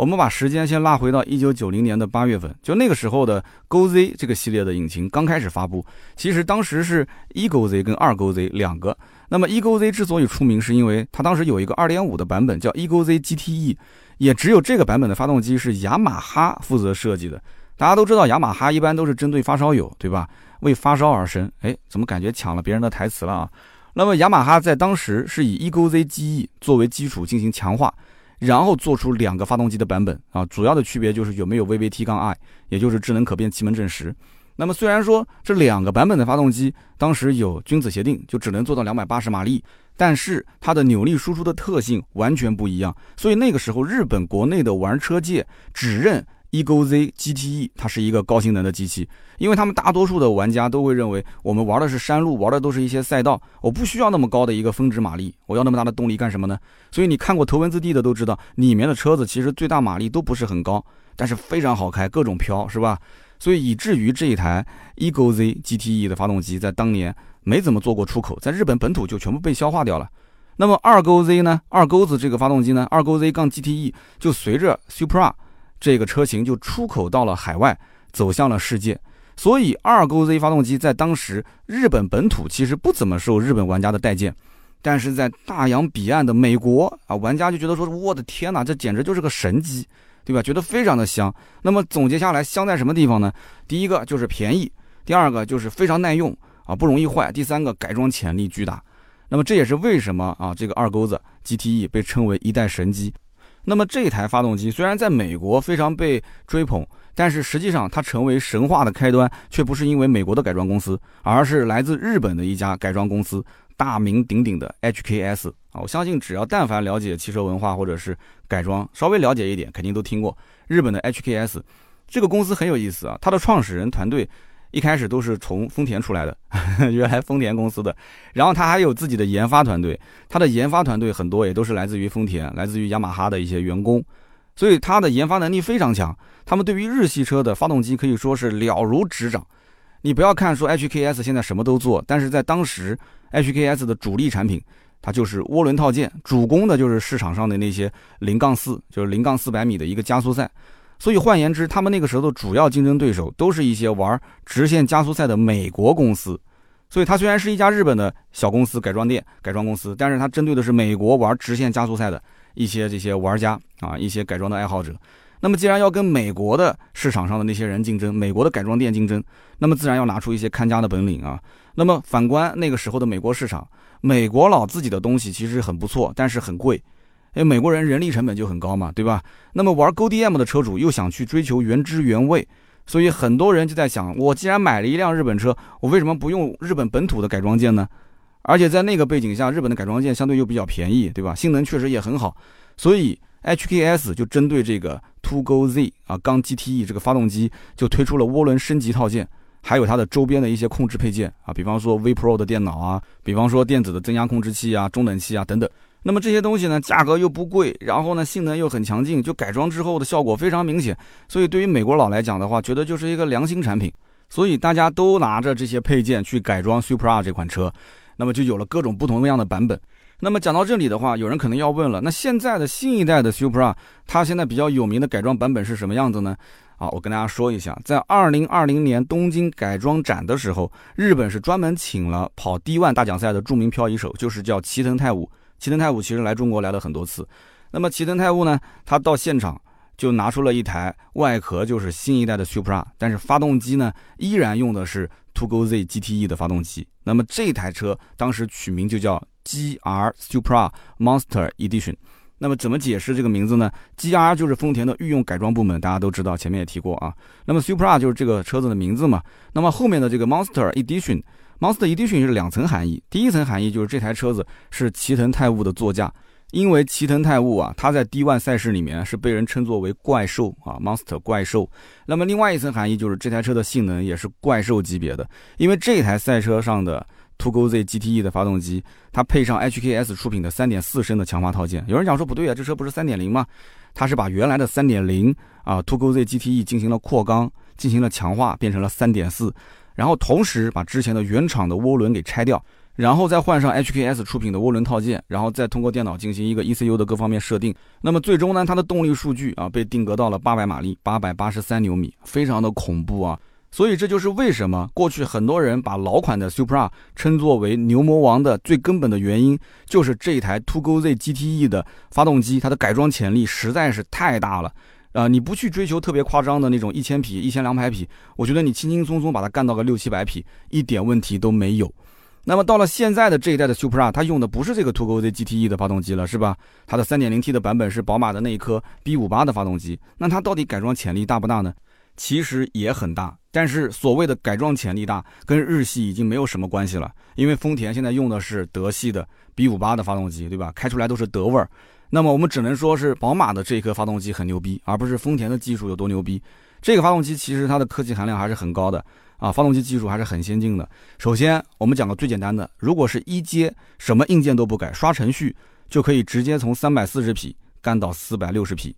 我们把时间先拉回到一九九零年的八月份，就那个时候的 Go Z 这个系列的引擎刚开始发布。其实当时是一 Go Z 跟二 Go Z 两个。那么一 Go Z 之所以出名，是因为它当时有一个二点五的版本叫一 Go Z GTE，也只有这个版本的发动机是雅马哈负责设计的。大家都知道雅马哈一般都是针对发烧友，对吧？为发烧而生。哎，怎么感觉抢了别人的台词了啊？那么雅马哈在当时是以一 Go Z GE 作为基础进行强化。然后做出两个发动机的版本啊，主要的区别就是有没有 VVT 杠 i，也就是智能可变气门正时。那么虽然说这两个版本的发动机当时有君子协定，就只能做到两百八十马力，但是它的扭力输出的特性完全不一样。所以那个时候日本国内的玩车界只认。Ego Z GTE，它是一个高性能的机器，因为他们大多数的玩家都会认为，我们玩的是山路，玩的都是一些赛道，我不需要那么高的一个峰值马力，我要那么大的动力干什么呢？所以你看过头文字 D 的都知道，里面的车子其实最大马力都不是很高，但是非常好开，各种飘，是吧？所以以至于这一台 Ego Z GTE 的发动机在当年没怎么做过出口，在日本本土就全部被消化掉了。那么二勾 Z 呢？二钩子这个发动机呢？二勾 Z 杠 GTE 就随着 Supra。这个车型就出口到了海外，走向了世界。所以二勾 Z 发动机在当时日本本土其实不怎么受日本玩家的待见，但是在大洋彼岸的美国啊，玩家就觉得说：“我的天哪，这简直就是个神机，对吧？”觉得非常的香。那么总结下来，香在什么地方呢？第一个就是便宜，第二个就是非常耐用啊，不容易坏，第三个改装潜力巨大。那么这也是为什么啊，这个二钩子 GTE 被称为一代神机。那么这台发动机虽然在美国非常被追捧，但是实际上它成为神话的开端，却不是因为美国的改装公司，而是来自日本的一家改装公司，大名鼎鼎的 HKS 啊！我相信只要但凡了解汽车文化或者是改装，稍微了解一点，肯定都听过日本的 HKS 这个公司很有意思啊，它的创始人团队。一开始都是从丰田出来的，原来丰田公司的，然后他还有自己的研发团队，他的研发团队很多也都是来自于丰田，来自于雅马哈的一些员工，所以他的研发能力非常强。他们对于日系车的发动机可以说是了如指掌。你不要看说 HKS 现在什么都做，但是在当时 HKS 的主力产品，它就是涡轮套件，主攻的就是市场上的那些零杠四，就是零杠四百米的一个加速赛。所以换言之，他们那个时候的主要竞争对手都是一些玩直线加速赛的美国公司。所以它虽然是一家日本的小公司改装店、改装公司，但是它针对的是美国玩直线加速赛的一些这些玩家啊，一些改装的爱好者。那么既然要跟美国的市场上的那些人竞争，美国的改装店竞争，那么自然要拿出一些看家的本领啊。那么反观那个时候的美国市场，美国佬自己的东西其实很不错，但是很贵。因为，美国人人力成本就很高嘛，对吧？那么玩 Go D M 的车主又想去追求原汁原味，所以很多人就在想，我既然买了一辆日本车，我为什么不用日本本土的改装件呢？而且在那个背景下，日本的改装件相对又比较便宜，对吧？性能确实也很好，所以 HKS 就针对这个 Togo Z 啊缸 GTE 这个发动机，就推出了涡轮升级套件，还有它的周边的一些控制配件啊，比方说 V Pro 的电脑啊，比方说电子的增压控制器啊、中冷器啊等等。那么这些东西呢，价格又不贵，然后呢，性能又很强劲，就改装之后的效果非常明显。所以对于美国佬来讲的话，觉得就是一个良心产品。所以大家都拿着这些配件去改装 Supra 这款车，那么就有了各种不同样的版本。那么讲到这里的话，有人可能要问了，那现在的新一代的 Supra，它现在比较有名的改装版本是什么样子呢？啊，我跟大家说一下，在二零二零年东京改装展的时候，日本是专门请了跑 D1 大奖赛的著名漂移手，就是叫齐藤泰武。齐藤泰武其实来中国来了很多次，那么齐藤泰武呢，他到现场就拿出了一台外壳就是新一代的 Supra，但是发动机呢依然用的是 Togo Z GTE 的发动机。那么这台车当时取名就叫 GR Supra Monster Edition。那么怎么解释这个名字呢？GR 就是丰田的御用改装部门，大家都知道，前面也提过啊。那么 Supra 就是这个车子的名字嘛。那么后面的这个 Monster Edition。Monster Edition 是两层含义，第一层含义就是这台车子是齐藤泰悟的座驾，因为齐藤泰悟啊，他在 D1 赛事里面是被人称作为怪兽啊，Monster 怪兽。那么另外一层含义就是这台车的性能也是怪兽级别的，因为这台赛车上的 Togo Z GTE 的发动机，它配上 HKS 出品的3.4升的强化套件。有人讲说不对啊，这车不是3.0吗？它是把原来的3.0啊 Togo Z GTE 进行了扩缸，进行了强化，变成了3.4。然后同时把之前的原厂的涡轮给拆掉，然后再换上 HKS 出品的涡轮套件，然后再通过电脑进行一个 ECU 的各方面设定。那么最终呢，它的动力数据啊被定格到了八百马力，八百八十三牛米，非常的恐怖啊！所以这就是为什么过去很多人把老款的 Supra 称作为牛魔王的最根本的原因，就是这一台 Two Go Z GTE 的发动机，它的改装潜力实在是太大了。啊，你不去追求特别夸张的那种一千匹、一千两百匹，我觉得你轻轻松松把它干到个六七百匹，一点问题都没有。那么到了现在的这一代的 Supra，它用的不是这个 Togo Z GTE 的发动机了，是吧？它的 3.0T 的版本是宝马的那一颗 B58 的发动机。那它到底改装潜力大不大呢？其实也很大，但是所谓的改装潜力大，跟日系已经没有什么关系了，因为丰田现在用的是德系的 B58 的发动机，对吧？开出来都是德味儿。那么我们只能说是宝马的这颗发动机很牛逼，而不是丰田的技术有多牛逼。这个发动机其实它的科技含量还是很高的啊，发动机技术还是很先进的。首先，我们讲个最简单的，如果是一阶，什么硬件都不改，刷程序就可以直接从三百四十匹干到四百六十匹。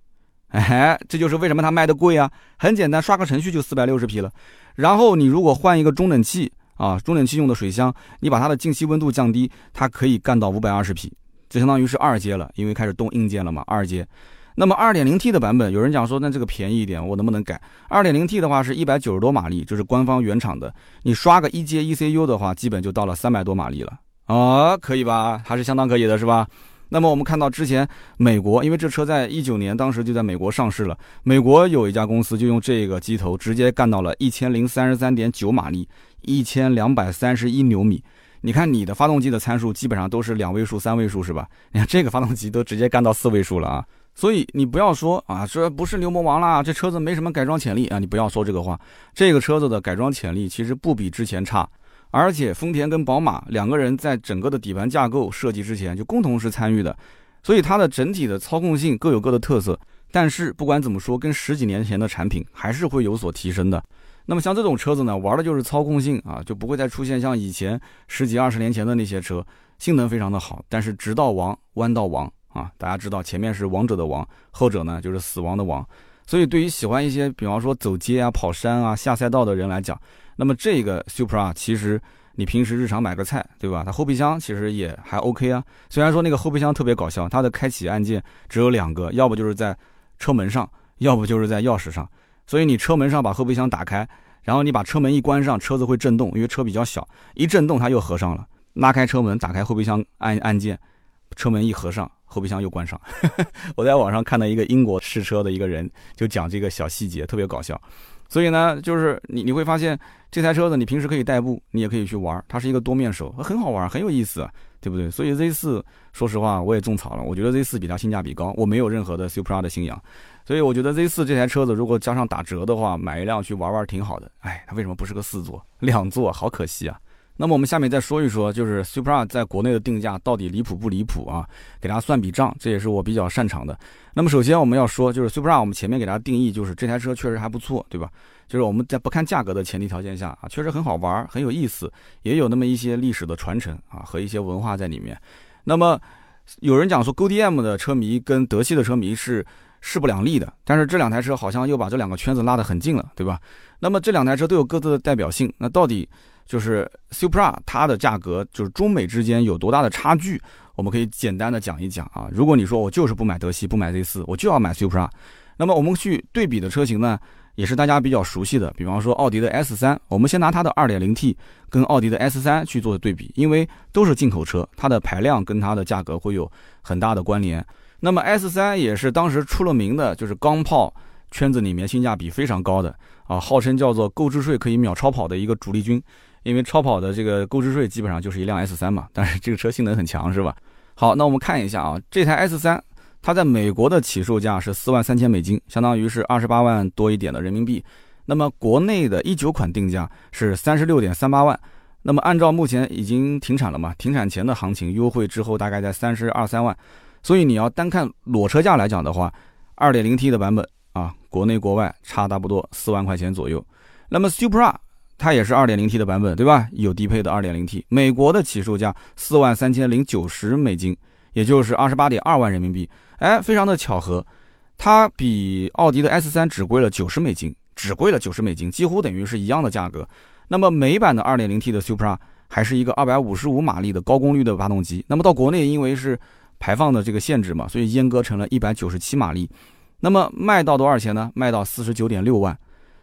哎，这就是为什么它卖的贵啊。很简单，刷个程序就四百六十匹了。然后你如果换一个中冷器啊，中冷器用的水箱，你把它的进气温度降低，它可以干到五百二十匹。这相当于是二阶了，因为开始动硬件了嘛。二阶，那么二点零 T 的版本，有人讲说，那这个便宜一点，我能不能改？二点零 T 的话是一百九十多马力，就是官方原厂的。你刷个一阶 ECU 的话，基本就到了三百多马力了啊，可以吧？还是相当可以的，是吧？那么我们看到之前美国，因为这车在一九年当时就在美国上市了，美国有一家公司就用这个机头直接干到了一千零三十三点九马力，一千两百三十一牛米。你看你的发动机的参数基本上都是两位数、三位数是吧？你看这个发动机都直接干到四位数了啊！所以你不要说啊，这不是牛魔王啦，这车子没什么改装潜力啊！你不要说这个话，这个车子的改装潜力其实不比之前差，而且丰田跟宝马两个人在整个的底盘架构设计之前就共同是参与的，所以它的整体的操控性各有各的特色。但是不管怎么说，跟十几年前的产品还是会有所提升的。那么像这种车子呢，玩的就是操控性啊，就不会再出现像以前十几二十年前的那些车，性能非常的好，但是直道王，弯道王啊。大家知道前面是王者的王，后者呢就是死亡的亡。所以对于喜欢一些，比方说走街啊、跑山啊、下赛道的人来讲，那么这个 Supra 其实你平时日常买个菜，对吧？它后备箱其实也还 OK 啊。虽然说那个后备箱特别搞笑，它的开启按键只有两个，要不就是在车门上，要不就是在钥匙上。所以你车门上把后备箱打开，然后你把车门一关上，车子会震动，因为车比较小，一震动它又合上了。拉开车门，打开后备箱按按键，车门一合上，后备箱又关上。我在网上看到一个英国试车的一个人就讲这个小细节，特别搞笑。所以呢，就是你你会发现这台车子你平时可以代步，你也可以去玩，它是一个多面手，很好玩，很有意思。对不对？所以 Z 四，说实话我也种草了，我觉得 Z 四比它性价比高，我没有任何的 Supra 的信仰，所以我觉得 Z 四这台车子如果加上打折的话，买一辆去玩玩挺好的。哎，它为什么不是个四座，两座，好可惜啊！那么我们下面再说一说，就是 Supra 在国内的定价到底离谱不离谱啊？给大家算笔账，这也是我比较擅长的。那么首先我们要说，就是 Supra，我们前面给大家定义就是这台车确实还不错，对吧？就是我们在不看价格的前提条件下啊，确实很好玩，很有意思，也有那么一些历史的传承啊和一些文化在里面。那么有人讲说 g o d m 的车迷跟德系的车迷是势不两立的，但是这两台车好像又把这两个圈子拉得很近了，对吧？那么这两台车都有各自的代表性，那到底就是 Supra 它的价格就是中美之间有多大的差距？我们可以简单的讲一讲啊。如果你说我就是不买德系，不买 Z 四，我就要买 Supra，那么我们去对比的车型呢？也是大家比较熟悉的，比方说奥迪的 S 三，我们先拿它的 2.0T 跟奥迪的 S 三去做对比，因为都是进口车，它的排量跟它的价格会有很大的关联。那么 S 三也是当时出了名的，就是钢炮圈子里面性价比非常高的啊，号称叫做购置税可以秒超跑的一个主力军，因为超跑的这个购置税基本上就是一辆 S 三嘛，但是这个车性能很强，是吧？好，那我们看一下啊，这台 S 三。它在美国的起售价是四万三千美金，相当于是二十八万多一点的人民币。那么国内的一九款定价是三十六点三八万。那么按照目前已经停产了嘛，停产前的行情优惠之后大概在三十二三万。所以你要单看裸车价来讲的话，二点零 T 的版本啊，国内国外差差不多四万块钱左右。那么 Supra 它也是二点零 T 的版本，对吧？有低配的二点零 T，美国的起售价四万三千零九十美金，也就是二十八点二万人民币。哎，非常的巧合，它比奥迪的 S 三只贵了九十美金，只贵了九十美金，几乎等于是一样的价格。那么美版的 2.0T 的 Supra 还是一个255马力的高功率的发动机。那么到国内因为是排放的这个限制嘛，所以阉割成了197马力。那么卖到多少钱呢？卖到49.6万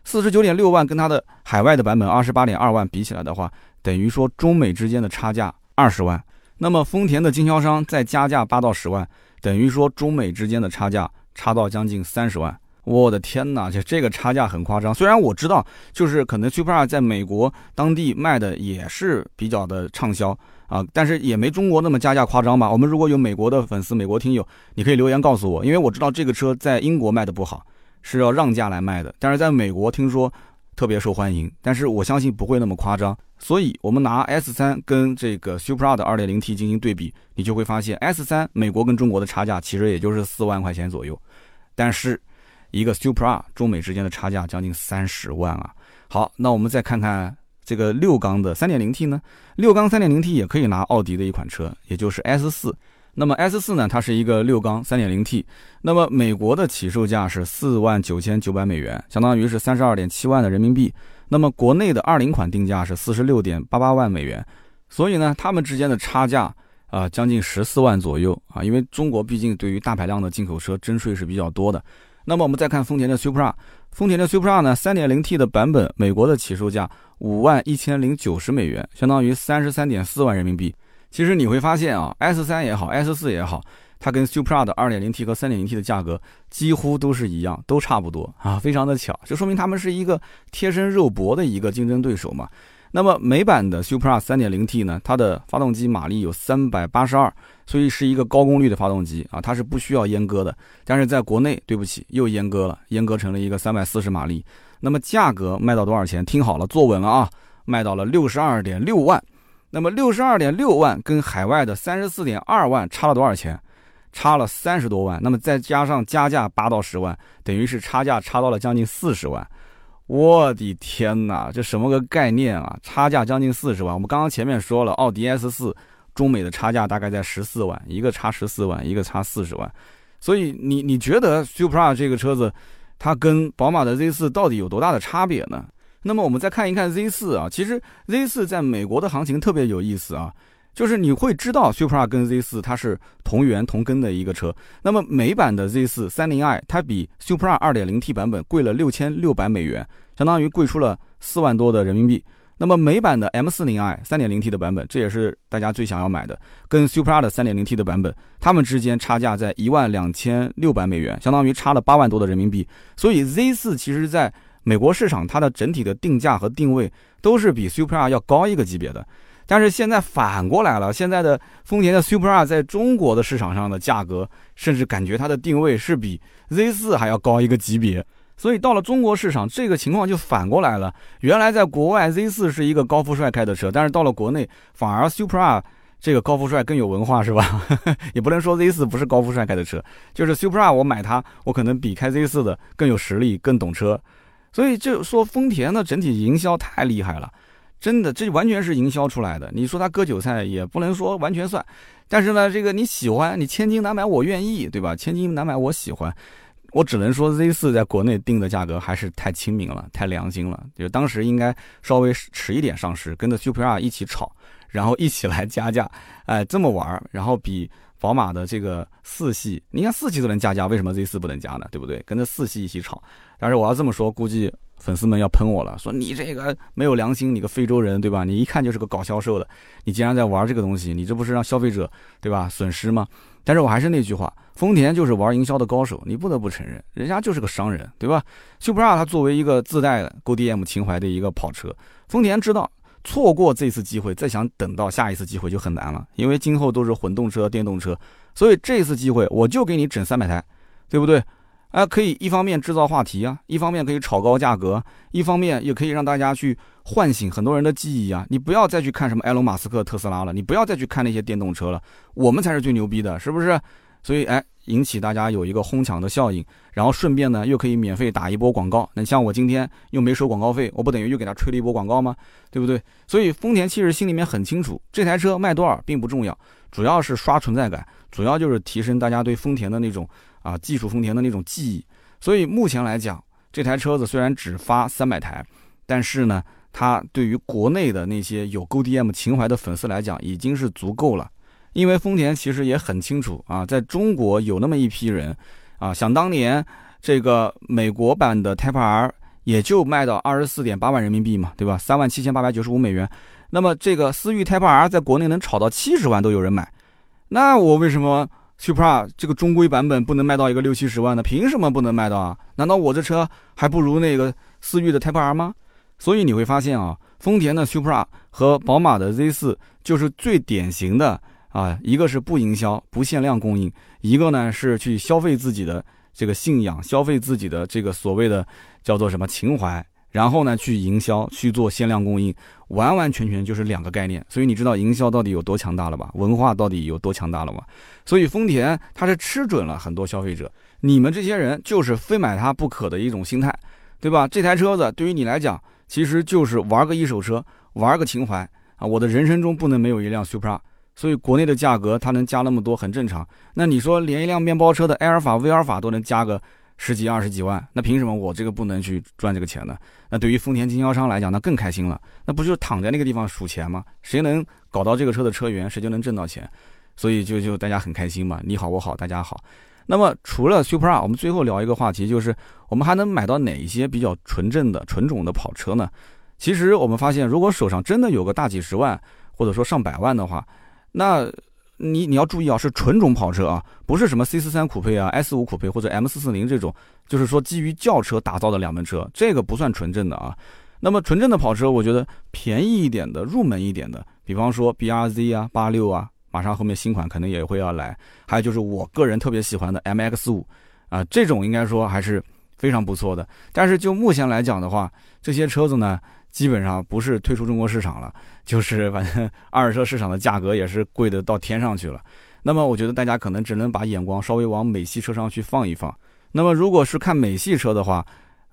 ，49.6万跟它的海外的版本28.2万比起来的话，等于说中美之间的差价二十万。那么丰田的经销商再加价八到十万。等于说中美之间的差价差到将近三十万，我的天哪，这这个差价很夸张。虽然我知道，就是可能 Supra 在美国当地卖的也是比较的畅销啊，但是也没中国那么加价夸张吧。我们如果有美国的粉丝、美国听友，你可以留言告诉我，因为我知道这个车在英国卖的不好，是要让价来卖的，但是在美国听说。特别受欢迎，但是我相信不会那么夸张，所以我们拿 S 三跟这个 Supra 的 2.0T 进行对比，你就会发现 S 三美国跟中国的差价其实也就是四万块钱左右，但是一个 Supra 中美之间的差价将近三十万啊！好，那我们再看看这个六缸的 3.0T 呢？六缸 3.0T 也可以拿奥迪的一款车，也就是 S 四。那么 S 四呢？它是一个六缸三点零 T，那么美国的起售价是四万九千九百美元，相当于是三十二点七万的人民币。那么国内的二零款定价是四十六点八八万美元，所以呢，它们之间的差价啊，将近十四万左右啊。因为中国毕竟对于大排量的进口车征税是比较多的。那么我们再看丰田的 Supra，丰田的 Supra 呢，三点零 T 的版本，美国的起售价五万一千零九十美元，相当于三十三点四万人民币。其实你会发现啊，S 三也好，S 四也好，它跟 Supra 的 2.0T 和 3.0T 的价格几乎都是一样，都差不多啊，非常的巧，就说明他们是一个贴身肉搏的一个竞争对手嘛。那么美版的 Supra 3.0T 呢，它的发动机马力有382，所以是一个高功率的发动机啊，它是不需要阉割的。但是在国内，对不起，又阉割了，阉割成了一个340马力。那么价格卖到多少钱？听好了，坐稳了啊，卖到了62.6万。那么六十二点六万跟海外的三十四点二万差了多少钱？差了三十多万。那么再加上加价八到十万，等于是差价差到了将近四十万。我的天哪，这什么个概念啊？差价将近四十万。我们刚刚前面说了，奥迪 S 四中美的差价大概在十四万，一个差十四万，一个差四十万。所以你你觉得 Supra 这个车子，它跟宝马的 Z 四到底有多大的差别呢？那么我们再看一看 Z 四啊，其实 Z 四在美国的行情特别有意思啊，就是你会知道 Supra 跟 Z 四它是同源同根的一个车。那么美版的 Z 四三零 i 它比 Supra 二点零 T 版本贵了六千六百美元，相当于贵出了四万多的人民币。那么美版的 M 四零 i 三点零 T 的版本，这也是大家最想要买的，跟 Supra 的三点零 T 的版本，它们之间差价在一万两千六百美元，相当于差了八万多的人民币。所以 Z 四其实在美国市场它的整体的定价和定位都是比 Supra 要高一个级别的，但是现在反过来了，现在的丰田的 Supra 在中国的市场上的价格，甚至感觉它的定位是比 Z4 还要高一个级别。所以到了中国市场，这个情况就反过来了。原来在国外，Z4 是一个高富帅开的车，但是到了国内，反而 Supra 这个高富帅更有文化，是吧？也不能说 Z4 不是高富帅开的车，就是 Supra 我买它，我可能比开 Z4 的更有实力，更懂车。所以就说丰田的整体营销太厉害了，真的，这完全是营销出来的。你说他割韭菜也不能说完全算，但是呢，这个你喜欢，你千金难买我愿意，对吧？千金难买我喜欢。我只能说，Z4 在国内定的价格还是太亲民了，太良心了。就当时应该稍微迟一点上市，跟着 Supra 一起炒，然后一起来加价，哎，这么玩然后比宝马的这个四系，你看四系都能加价，为什么 Z4 不能加呢？对不对？跟着四系一起炒。但是我要这么说，估计粉丝们要喷我了，说你这个没有良心，你个非洲人，对吧？你一看就是个搞销售的，你竟然在玩这个东西，你这不是让消费者，对吧？损失吗？但是我还是那句话，丰田就是玩营销的高手，你不得不承认，人家就是个商人，对吧？Supra 它作为一个自带的 GDM 情怀的一个跑车，丰田知道错过这次机会，再想等到下一次机会就很难了，因为今后都是混动车、电动车，所以这次机会我就给你整三百台，对不对？啊，可以一方面制造话题啊，一方面可以炒高价格，一方面也可以让大家去唤醒很多人的记忆啊。你不要再去看什么埃隆·马斯克、特斯拉了，你不要再去看那些电动车了，我们才是最牛逼的，是不是？所以，哎，引起大家有一个哄抢的效应，然后顺便呢又可以免费打一波广告。那像我今天又没收广告费，我不等于又给他吹了一波广告吗？对不对？所以丰田其实心里面很清楚，这台车卖多少并不重要，主要是刷存在感，主要就是提升大家对丰田的那种。啊，技术丰田的那种记忆，所以目前来讲，这台车子虽然只发三百台，但是呢，它对于国内的那些有 GDM 情怀的粉丝来讲，已经是足够了。因为丰田其实也很清楚啊，在中国有那么一批人啊，想当年这个美国版的 Type R 也就卖到二十四点八万人民币嘛，对吧？三万七千八百九十五美元。那么这个思域 Type R 在国内能炒到七十万都有人买，那我为什么？Supra 这个中规版本不能卖到一个六七十万的，凭什么不能卖到啊？难道我这车还不如那个思域的 Type R 吗？所以你会发现啊，丰田的 Supra 和宝马的 Z4 就是最典型的啊，一个是不营销、不限量供应，一个呢是去消费自己的这个信仰，消费自己的这个所谓的叫做什么情怀。然后呢，去营销去做限量供应，完完全全就是两个概念。所以你知道营销到底有多强大了吧？文化到底有多强大了吗？所以丰田它是吃准了很多消费者，你们这些人就是非买它不可的一种心态，对吧？这台车子对于你来讲，其实就是玩个一手车，玩个情怀啊！我的人生中不能没有一辆 Supra，所以国内的价格它能加那么多很正常。那你说连一辆面包车的埃尔法、威尔法都能加个？十几二十几万，那凭什么我这个不能去赚这个钱呢？那对于丰田经销商来讲，那更开心了。那不就躺在那个地方数钱吗？谁能搞到这个车的车源，谁就能挣到钱。所以就就大家很开心嘛，你好我好大家好。那么除了 Supra，我们最后聊一个话题，就是我们还能买到哪一些比较纯正的纯种的跑车呢？其实我们发现，如果手上真的有个大几十万，或者说上百万的话，那。你你要注意啊，是纯种跑车啊，不是什么 C 四三酷配啊、S 五酷配或者 M 四四零这种，就是说基于轿车打造的两门车，这个不算纯正的啊。那么纯正的跑车，我觉得便宜一点的、入门一点的，比方说 B R Z 啊、八六啊，马上后面新款可能也会要来。还有就是我个人特别喜欢的 M X 五啊，这种应该说还是非常不错的。但是就目前来讲的话，这些车子呢。基本上不是退出中国市场了，就是 反正二手车市场的价格也是贵的到天上去了。那么我觉得大家可能只能把眼光稍微往美系车上去放一放。那么如果是看美系车的话，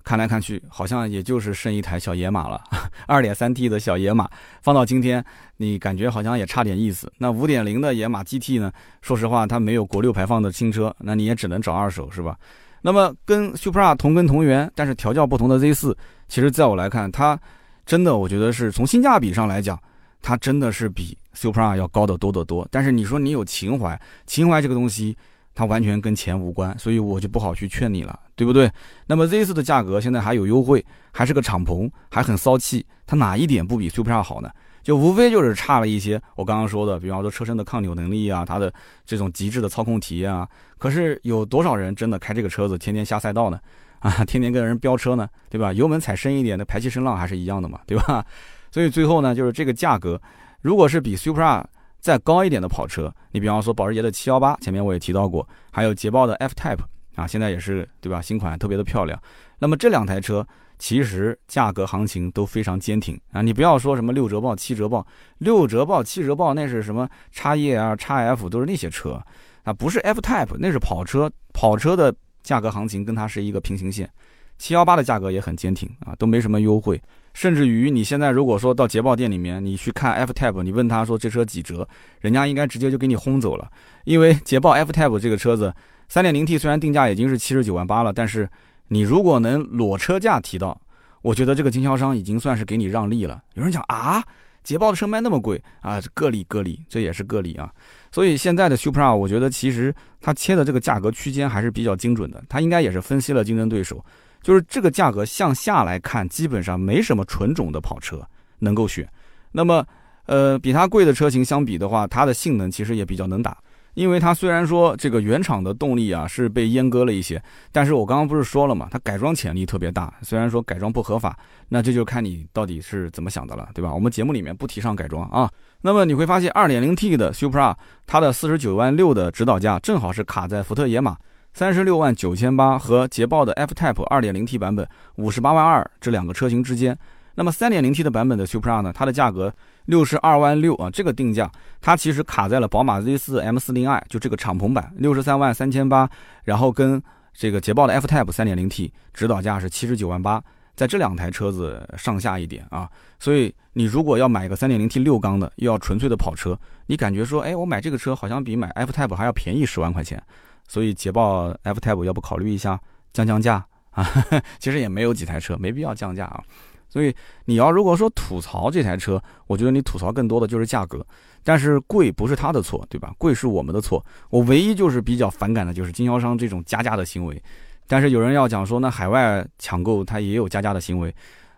看来看去好像也就是剩一台小野马了，二点三 T 的小野马，放到今天你感觉好像也差点意思。那五点零的野马 GT 呢？说实话它没有国六排放的新车，那你也只能找二手是吧？那么跟 Supra 同根同源，但是调教不同的 Z 四，其实在我来看它。真的，我觉得是从性价比上来讲，它真的是比 Supra 要高得多得多。但是你说你有情怀，情怀这个东西，它完全跟钱无关，所以我就不好去劝你了，对不对？那么 Z4 的价格现在还有优惠，还是个敞篷，还很骚气，它哪一点不比 Supra 好呢？就无非就是差了一些，我刚刚说的，比方说车身的抗扭能力啊，它的这种极致的操控体验啊。可是有多少人真的开这个车子天天下赛道呢？啊，天天跟人飙车呢，对吧？油门踩深一点，那排气声浪还是一样的嘛，对吧？所以最后呢，就是这个价格，如果是比 Supra 再高一点的跑车，你比方说保时捷的718，前面我也提到过，还有捷豹的 F Type 啊，现在也是对吧？新款特别的漂亮。那么这两台车其实价格行情都非常坚挺啊！你不要说什么六折报、七折报，六折报、七折报那是什么叉 E 啊、叉 F 都是那些车啊，不是 F Type，那是跑车，跑车的价格行情跟它是一个平行线。七幺八的价格也很坚挺啊，都没什么优惠，甚至于你现在如果说到捷豹店里面，你去看 F Type，你问他说这车几折，人家应该直接就给你轰走了，因为捷豹 F Type 这个车子，三点零 T 虽然定价已经是七十九万八了，但是你如果能裸车价提到，我觉得这个经销商已经算是给你让利了。有人讲啊，捷豹的车卖那么贵啊，个例个例，这也是个例啊。所以现在的 Supra，我觉得其实它切的这个价格区间还是比较精准的，它应该也是分析了竞争对手。就是这个价格向下来看，基本上没什么纯种的跑车能够选。那么，呃，比它贵的车型相比的话，它的性能其实也比较能打。因为它虽然说这个原厂的动力啊是被阉割了一些，但是我刚刚不是说了嘛，它改装潜力特别大。虽然说改装不合法，那这就看你到底是怎么想的了，对吧？我们节目里面不提倡改装啊。那么你会发现，2.0T 的 Supra 它的49万六的指导价正好是卡在福特野马。三十六万九千八和捷豹的 F Type 二点零 T 版本五十八万二这两个车型之间，那么三点零 T 的版本的 Supra 呢？它的价格六十二万六啊，这个定价它其实卡在了宝马 Z 四 M 四零 i 就这个敞篷版六十三万三千八，然后跟这个捷豹的 F Type 三点零 T 指导价是七十九万八，在这两台车子上下一点啊，所以你如果要买一个三点零 T 六缸的，又要纯粹的跑车，你感觉说，哎，我买这个车好像比买 F Type 还要便宜十万块钱。所以捷豹 F Type 要不考虑一下降降价啊？其实也没有几台车，没必要降价啊。所以你要如果说吐槽这台车，我觉得你吐槽更多的就是价格，但是贵不是他的错，对吧？贵是我们的错。我唯一就是比较反感的就是经销商这种加价的行为。但是有人要讲说，那海外抢购它也有加价的行为，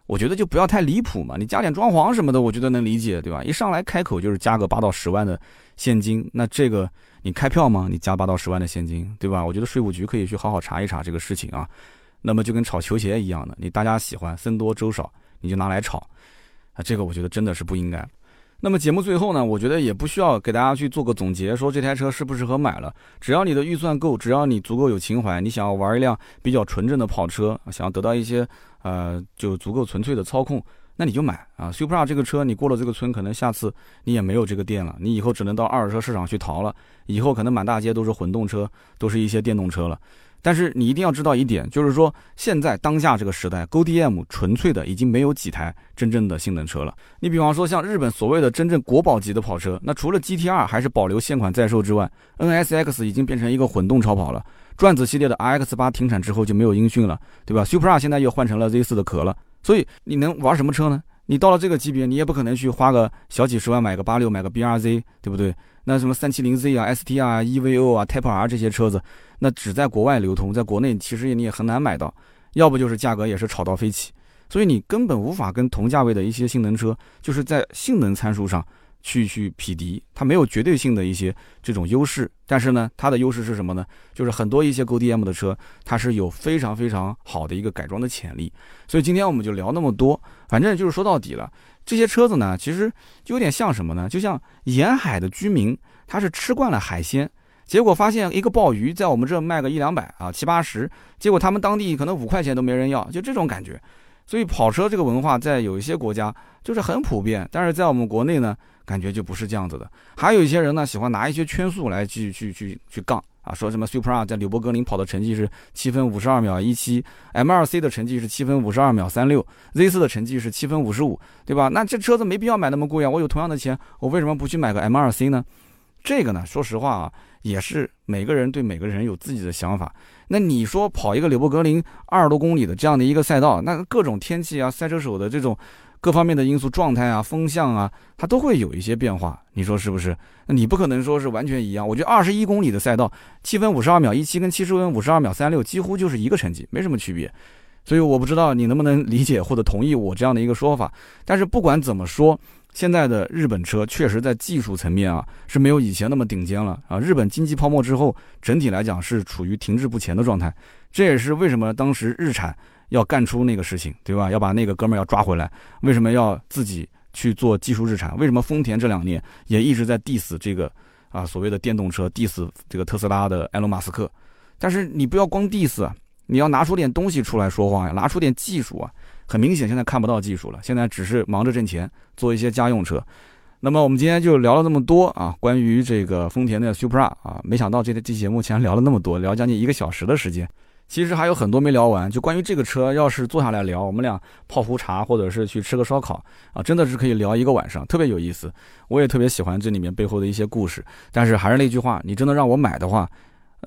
我觉得就不要太离谱嘛。你加点装潢什么的，我觉得能理解，对吧？一上来开口就是加个八到十万的现金，那这个。你开票吗？你加八到十万的现金，对吧？我觉得税务局可以去好好查一查这个事情啊。那么就跟炒球鞋一样的，你大家喜欢僧多粥少，你就拿来炒啊。这个我觉得真的是不应该。那么节目最后呢，我觉得也不需要给大家去做个总结，说这台车适不适合买了。只要你的预算够，只要你足够有情怀，你想要玩一辆比较纯正的跑车，想要得到一些呃就足够纯粹的操控。那你就买啊，Supra 这个车，你过了这个村，可能下次你也没有这个店了，你以后只能到二手车市场去淘了。以后可能满大街都是混动车，都是一些电动车了。但是你一定要知道一点，就是说现在当下这个时代，GoDM 纯粹的已经没有几台真正的性能车了。你比方说像日本所谓的真正国宝级的跑车，那除了 G T R 还是保留现款在售之外，NSX 已经变成一个混动超跑了。转子系列的 RX8 停产之后就没有音讯了，对吧？Supra 现在又换成了 Z4 的壳了。所以你能玩什么车呢？你到了这个级别，你也不可能去花个小几十万买个八六，买个 BRZ，对不对？那什么三七零 Z 啊、ST 啊、EVO 啊、Type R 这些车子，那只在国外流通，在国内其实你也很难买到，要不就是价格也是炒到飞起，所以你根本无法跟同价位的一些性能车，就是在性能参数上。去去匹敌，它没有绝对性的一些这种优势，但是呢，它的优势是什么呢？就是很多一些 GoDM 的车，它是有非常非常好的一个改装的潜力。所以今天我们就聊那么多，反正就是说到底了，这些车子呢，其实就有点像什么呢？就像沿海的居民，他是吃惯了海鲜，结果发现一个鲍鱼在我们这卖个一两百啊七八十，结果他们当地可能五块钱都没人要，就这种感觉。所以跑车这个文化在有一些国家就是很普遍，但是在我们国内呢？感觉就不是这样子的，还有一些人呢，喜欢拿一些圈速来去去去去杠啊，说什么 Supra 在纽博格林跑的成绩是七分五十二秒一七，M2C 的成绩是七分五十二秒三六，Z4 的成绩是七分五十五，对吧？那这车子没必要买那么贵啊，我有同样的钱，我为什么不去买个 M2C 呢？这个呢，说实话啊，也是每个人对每个人有自己的想法。那你说跑一个纽博格林二十多公里的这样的一个赛道，那各种天气啊，赛车手的这种。各方面的因素，状态啊，风向啊，它都会有一些变化，你说是不是？那你不可能说是完全一样。我觉得二十一公里的赛道，七分五十二秒一七跟七十分五十二秒三六几乎就是一个成绩，没什么区别。所以我不知道你能不能理解或者同意我这样的一个说法。但是不管怎么说，现在的日本车确实在技术层面啊是没有以前那么顶尖了啊。日本经济泡沫之后，整体来讲是处于停滞不前的状态。这也是为什么当时日产。要干出那个事情，对吧？要把那个哥们儿要抓回来，为什么要自己去做技术日产？为什么丰田这两年也一直在 diss 这个啊所谓的电动车，diss 这个特斯拉的埃隆·马斯克？但是你不要光 diss 啊，你要拿出点东西出来说话呀，拿出点技术啊。很明显，现在看不到技术了，现在只是忙着挣钱，做一些家用车。那么我们今天就聊了这么多啊，关于这个丰田的 Supra 啊，没想到这这期节目竟然聊了那么多，聊将近一个小时的时间。其实还有很多没聊完，就关于这个车，要是坐下来聊，我们俩泡壶茶或者是去吃个烧烤啊，真的是可以聊一个晚上，特别有意思。我也特别喜欢这里面背后的一些故事。但是还是那句话，你真的让我买的话。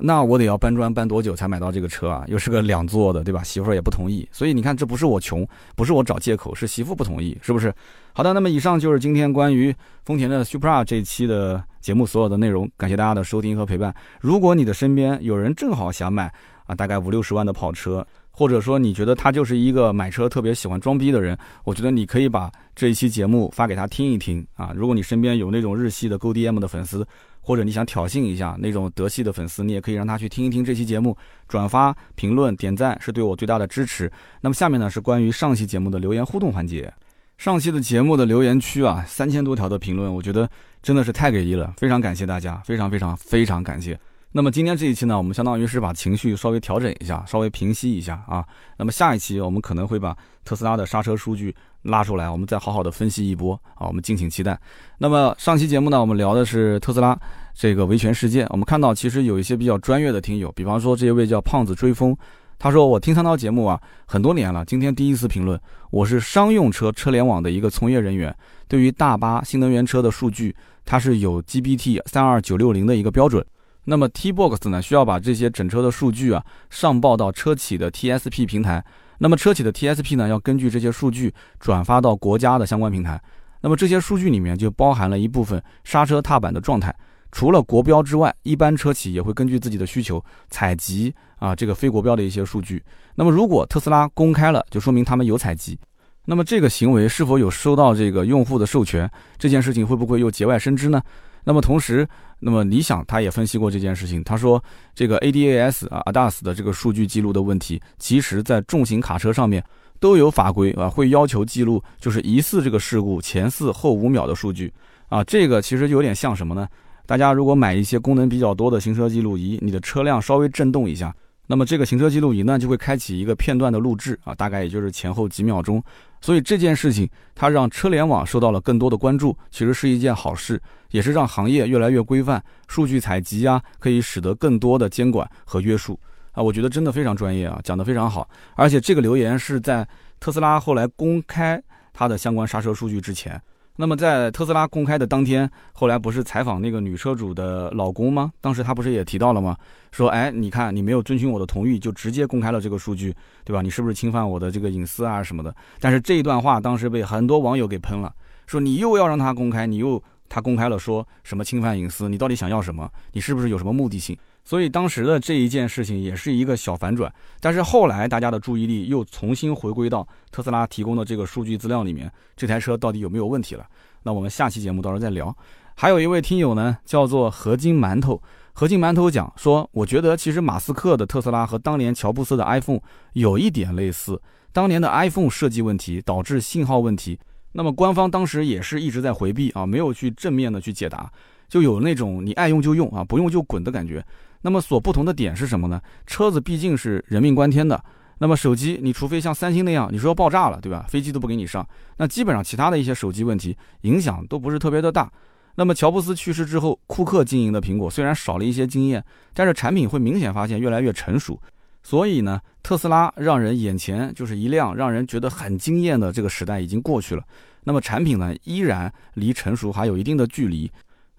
那我得要搬砖搬多久才买到这个车啊？又是个两座的，对吧？媳妇儿也不同意，所以你看，这不是我穷，不是我找借口，是媳妇不同意，是不是？好的，那么以上就是今天关于丰田的 Supra 这一期的节目所有的内容，感谢大家的收听和陪伴。如果你的身边有人正好想买大概五六十万的跑车，或者说你觉得他就是一个买车特别喜欢装逼的人，我觉得你可以把这一期节目发给他听一听啊。如果你身边有那种日系的 GoDM 的粉丝。或者你想挑衅一下那种德系的粉丝，你也可以让他去听一听这期节目，转发、评论、点赞是对我最大的支持。那么下面呢是关于上期节目的留言互动环节。上期的节目的留言区啊，三千多条的评论，我觉得真的是太给力了，非常感谢大家，非常非常非常感谢。那么今天这一期呢，我们相当于是把情绪稍微调整一下，稍微平息一下啊。那么下一期我们可能会把特斯拉的刹车数据拉出来，我们再好好的分析一波啊。我们敬请期待。那么上期节目呢，我们聊的是特斯拉这个维权事件。我们看到其实有一些比较专业的听友，比方说这一位叫胖子追风，他说我听三刀节目啊很多年了，今天第一次评论。我是商用车车联网的一个从业人员，对于大巴新能源车的数据，它是有 GB/T 三二九六零的一个标准。那么 T-Box 呢，需要把这些整车的数据啊上报到车企的 TSP 平台。那么车企的 TSP 呢，要根据这些数据转发到国家的相关平台。那么这些数据里面就包含了一部分刹车踏板的状态。除了国标之外，一般车企也会根据自己的需求采集啊这个非国标的一些数据。那么如果特斯拉公开了，就说明他们有采集。那么这个行为是否有收到这个用户的授权？这件事情会不会又节外生枝呢？那么同时，那么理想他也分析过这件事情，他说这个 ADAS 啊 ADAS 的这个数据记录的问题，其实在重型卡车上面都有法规啊，会要求记录就是疑似这个事故前四后五秒的数据啊，这个其实有点像什么呢？大家如果买一些功能比较多的行车记录仪，你的车辆稍微震动一下。那么这个行车记录仪呢，就会开启一个片段的录制啊，大概也就是前后几秒钟。所以这件事情它让车联网受到了更多的关注，其实是一件好事，也是让行业越来越规范，数据采集啊，可以使得更多的监管和约束啊。我觉得真的非常专业啊，讲得非常好。而且这个留言是在特斯拉后来公开它的相关刹车数据之前。那么在特斯拉公开的当天，后来不是采访那个女车主的老公吗？当时他不是也提到了吗？说，哎，你看你没有遵循我的同意，就直接公开了这个数据，对吧？你是不是侵犯我的这个隐私啊什么的？但是这一段话当时被很多网友给喷了，说你又要让他公开，你又他公开了说什么侵犯隐私？你到底想要什么？你是不是有什么目的性？所以当时的这一件事情也是一个小反转，但是后来大家的注意力又重新回归到特斯拉提供的这个数据资料里面，这台车到底有没有问题了？那我们下期节目到时候再聊。还有一位听友呢，叫做合金馒头，合金馒头讲说，我觉得其实马斯克的特斯拉和当年乔布斯的 iPhone 有一点类似，当年的 iPhone 设计问题导致信号问题，那么官方当时也是一直在回避啊，没有去正面的去解答，就有那种你爱用就用啊，不用就滚的感觉。那么所不同的点是什么呢？车子毕竟是人命关天的，那么手机你除非像三星那样，你说要爆炸了，对吧？飞机都不给你上，那基本上其他的一些手机问题影响都不是特别的大。那么乔布斯去世之后，库克经营的苹果虽然少了一些经验，但是产品会明显发现越来越成熟。所以呢，特斯拉让人眼前就是一亮，让人觉得很惊艳的这个时代已经过去了。那么产品呢，依然离成熟还有一定的距离。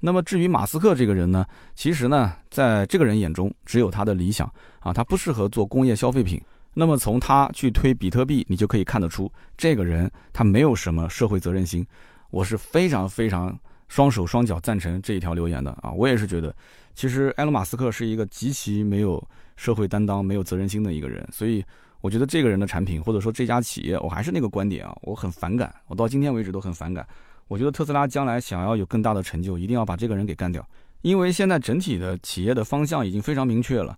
那么至于马斯克这个人呢，其实呢，在这个人眼中只有他的理想啊，他不适合做工业消费品。那么从他去推比特币，你就可以看得出，这个人他没有什么社会责任心。我是非常非常双手双脚赞成这一条留言的啊，我也是觉得，其实埃隆·马斯克是一个极其没有社会担当、没有责任心的一个人。所以我觉得这个人的产品或者说这家企业，我还是那个观点啊，我很反感，我到今天为止都很反感。我觉得特斯拉将来想要有更大的成就，一定要把这个人给干掉，因为现在整体的企业的方向已经非常明确了。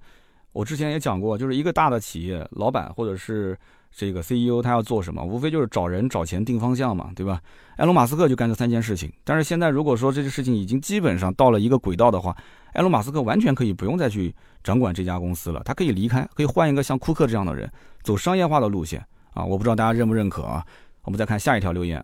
我之前也讲过，就是一个大的企业老板或者是这个 CEO 他要做什么？无非就是找人、找钱、定方向嘛，对吧？埃隆·马斯克就干这三件事情。但是现在如果说这件事情已经基本上到了一个轨道的话，埃隆·马斯克完全可以不用再去掌管这家公司了，他可以离开，可以换一个像库克这样的人，走商业化的路线啊！我不知道大家认不认可啊？我们再看下一条留言，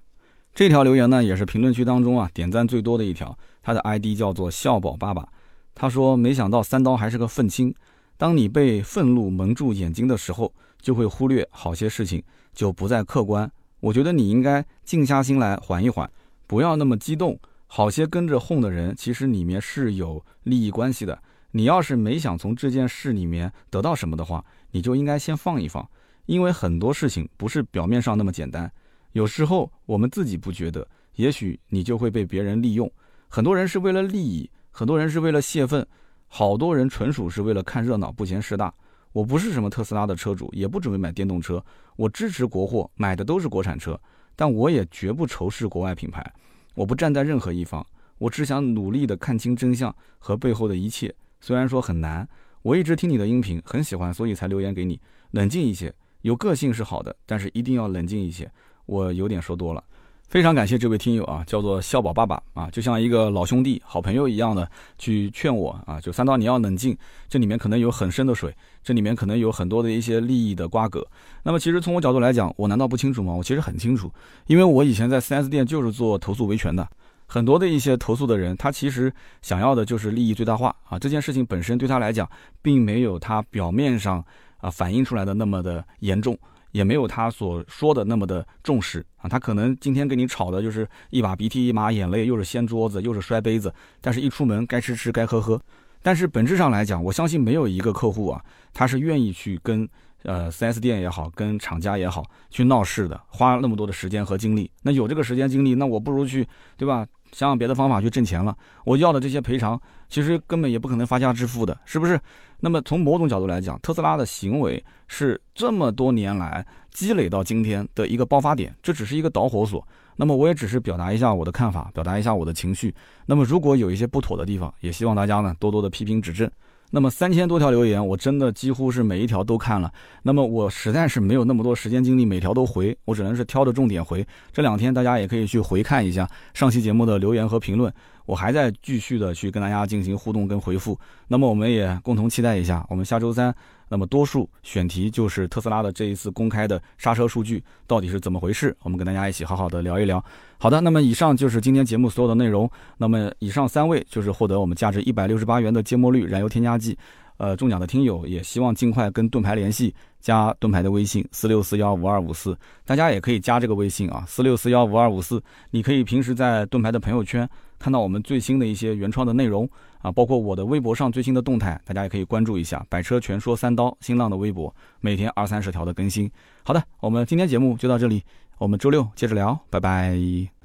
这条留言呢也是评论区当中啊点赞最多的一条，他的 ID 叫做笑宝爸爸，他说：“没想到三刀还是个愤青。”当你被愤怒蒙住眼睛的时候，就会忽略好些事情，就不再客观。我觉得你应该静下心来缓一缓，不要那么激动。好些跟着哄的人，其实里面是有利益关系的。你要是没想从这件事里面得到什么的话，你就应该先放一放，因为很多事情不是表面上那么简单。有时候我们自己不觉得，也许你就会被别人利用。很多人是为了利益，很多人是为了泄愤。好多人纯属是为了看热闹，不嫌事大。我不是什么特斯拉的车主，也不准备买电动车。我支持国货，买的都是国产车，但我也绝不仇视国外品牌。我不站在任何一方，我只想努力的看清真相和背后的一切。虽然说很难，我一直听你的音频，很喜欢，所以才留言给你。冷静一些，有个性是好的，但是一定要冷静一些。我有点说多了。非常感谢这位听友啊，叫做笑宝爸爸啊，就像一个老兄弟、好朋友一样的去劝我啊，就三刀你要冷静，这里面可能有很深的水，这里面可能有很多的一些利益的瓜葛。那么其实从我角度来讲，我难道不清楚吗？我其实很清楚，因为我以前在 4S 店就是做投诉维权的，很多的一些投诉的人，他其实想要的就是利益最大化啊，这件事情本身对他来讲，并没有他表面上啊反映出来的那么的严重。也没有他所说的那么的重视啊，他可能今天跟你吵的就是一把鼻涕一把眼泪，又是掀桌子，又是摔杯子，但是一出门该吃吃该喝喝。但是本质上来讲，我相信没有一个客户啊，他是愿意去跟呃 4S 店也好，跟厂家也好去闹事的，花那么多的时间和精力。那有这个时间精力，那我不如去，对吧？想想别的方法去挣钱了。我要的这些赔偿，其实根本也不可能发家致富的，是不是？那么从某种角度来讲，特斯拉的行为是这么多年来积累到今天的一个爆发点，这只是一个导火索。那么我也只是表达一下我的看法，表达一下我的情绪。那么如果有一些不妥的地方，也希望大家呢多多的批评指正。那么三千多条留言，我真的几乎是每一条都看了。那么我实在是没有那么多时间精力每条都回，我只能是挑着重点回。这两天大家也可以去回看一下上期节目的留言和评论，我还在继续的去跟大家进行互动跟回复。那么我们也共同期待一下，我们下周三。那么多数选题就是特斯拉的这一次公开的刹车数据到底是怎么回事？我们跟大家一起好好的聊一聊。好的，那么以上就是今天节目所有的内容。那么以上三位就是获得我们价值一百六十八元的芥末绿燃油添加剂，呃，中奖的听友也希望尽快跟盾牌联系，加盾牌的微信四六四幺五二五四，大家也可以加这个微信啊，四六四幺五二五四，你可以平时在盾牌的朋友圈看到我们最新的一些原创的内容。啊，包括我的微博上最新的动态，大家也可以关注一下“百车全说三刀”新浪的微博，每天二三十条的更新。好的，我们今天节目就到这里，我们周六接着聊，拜拜。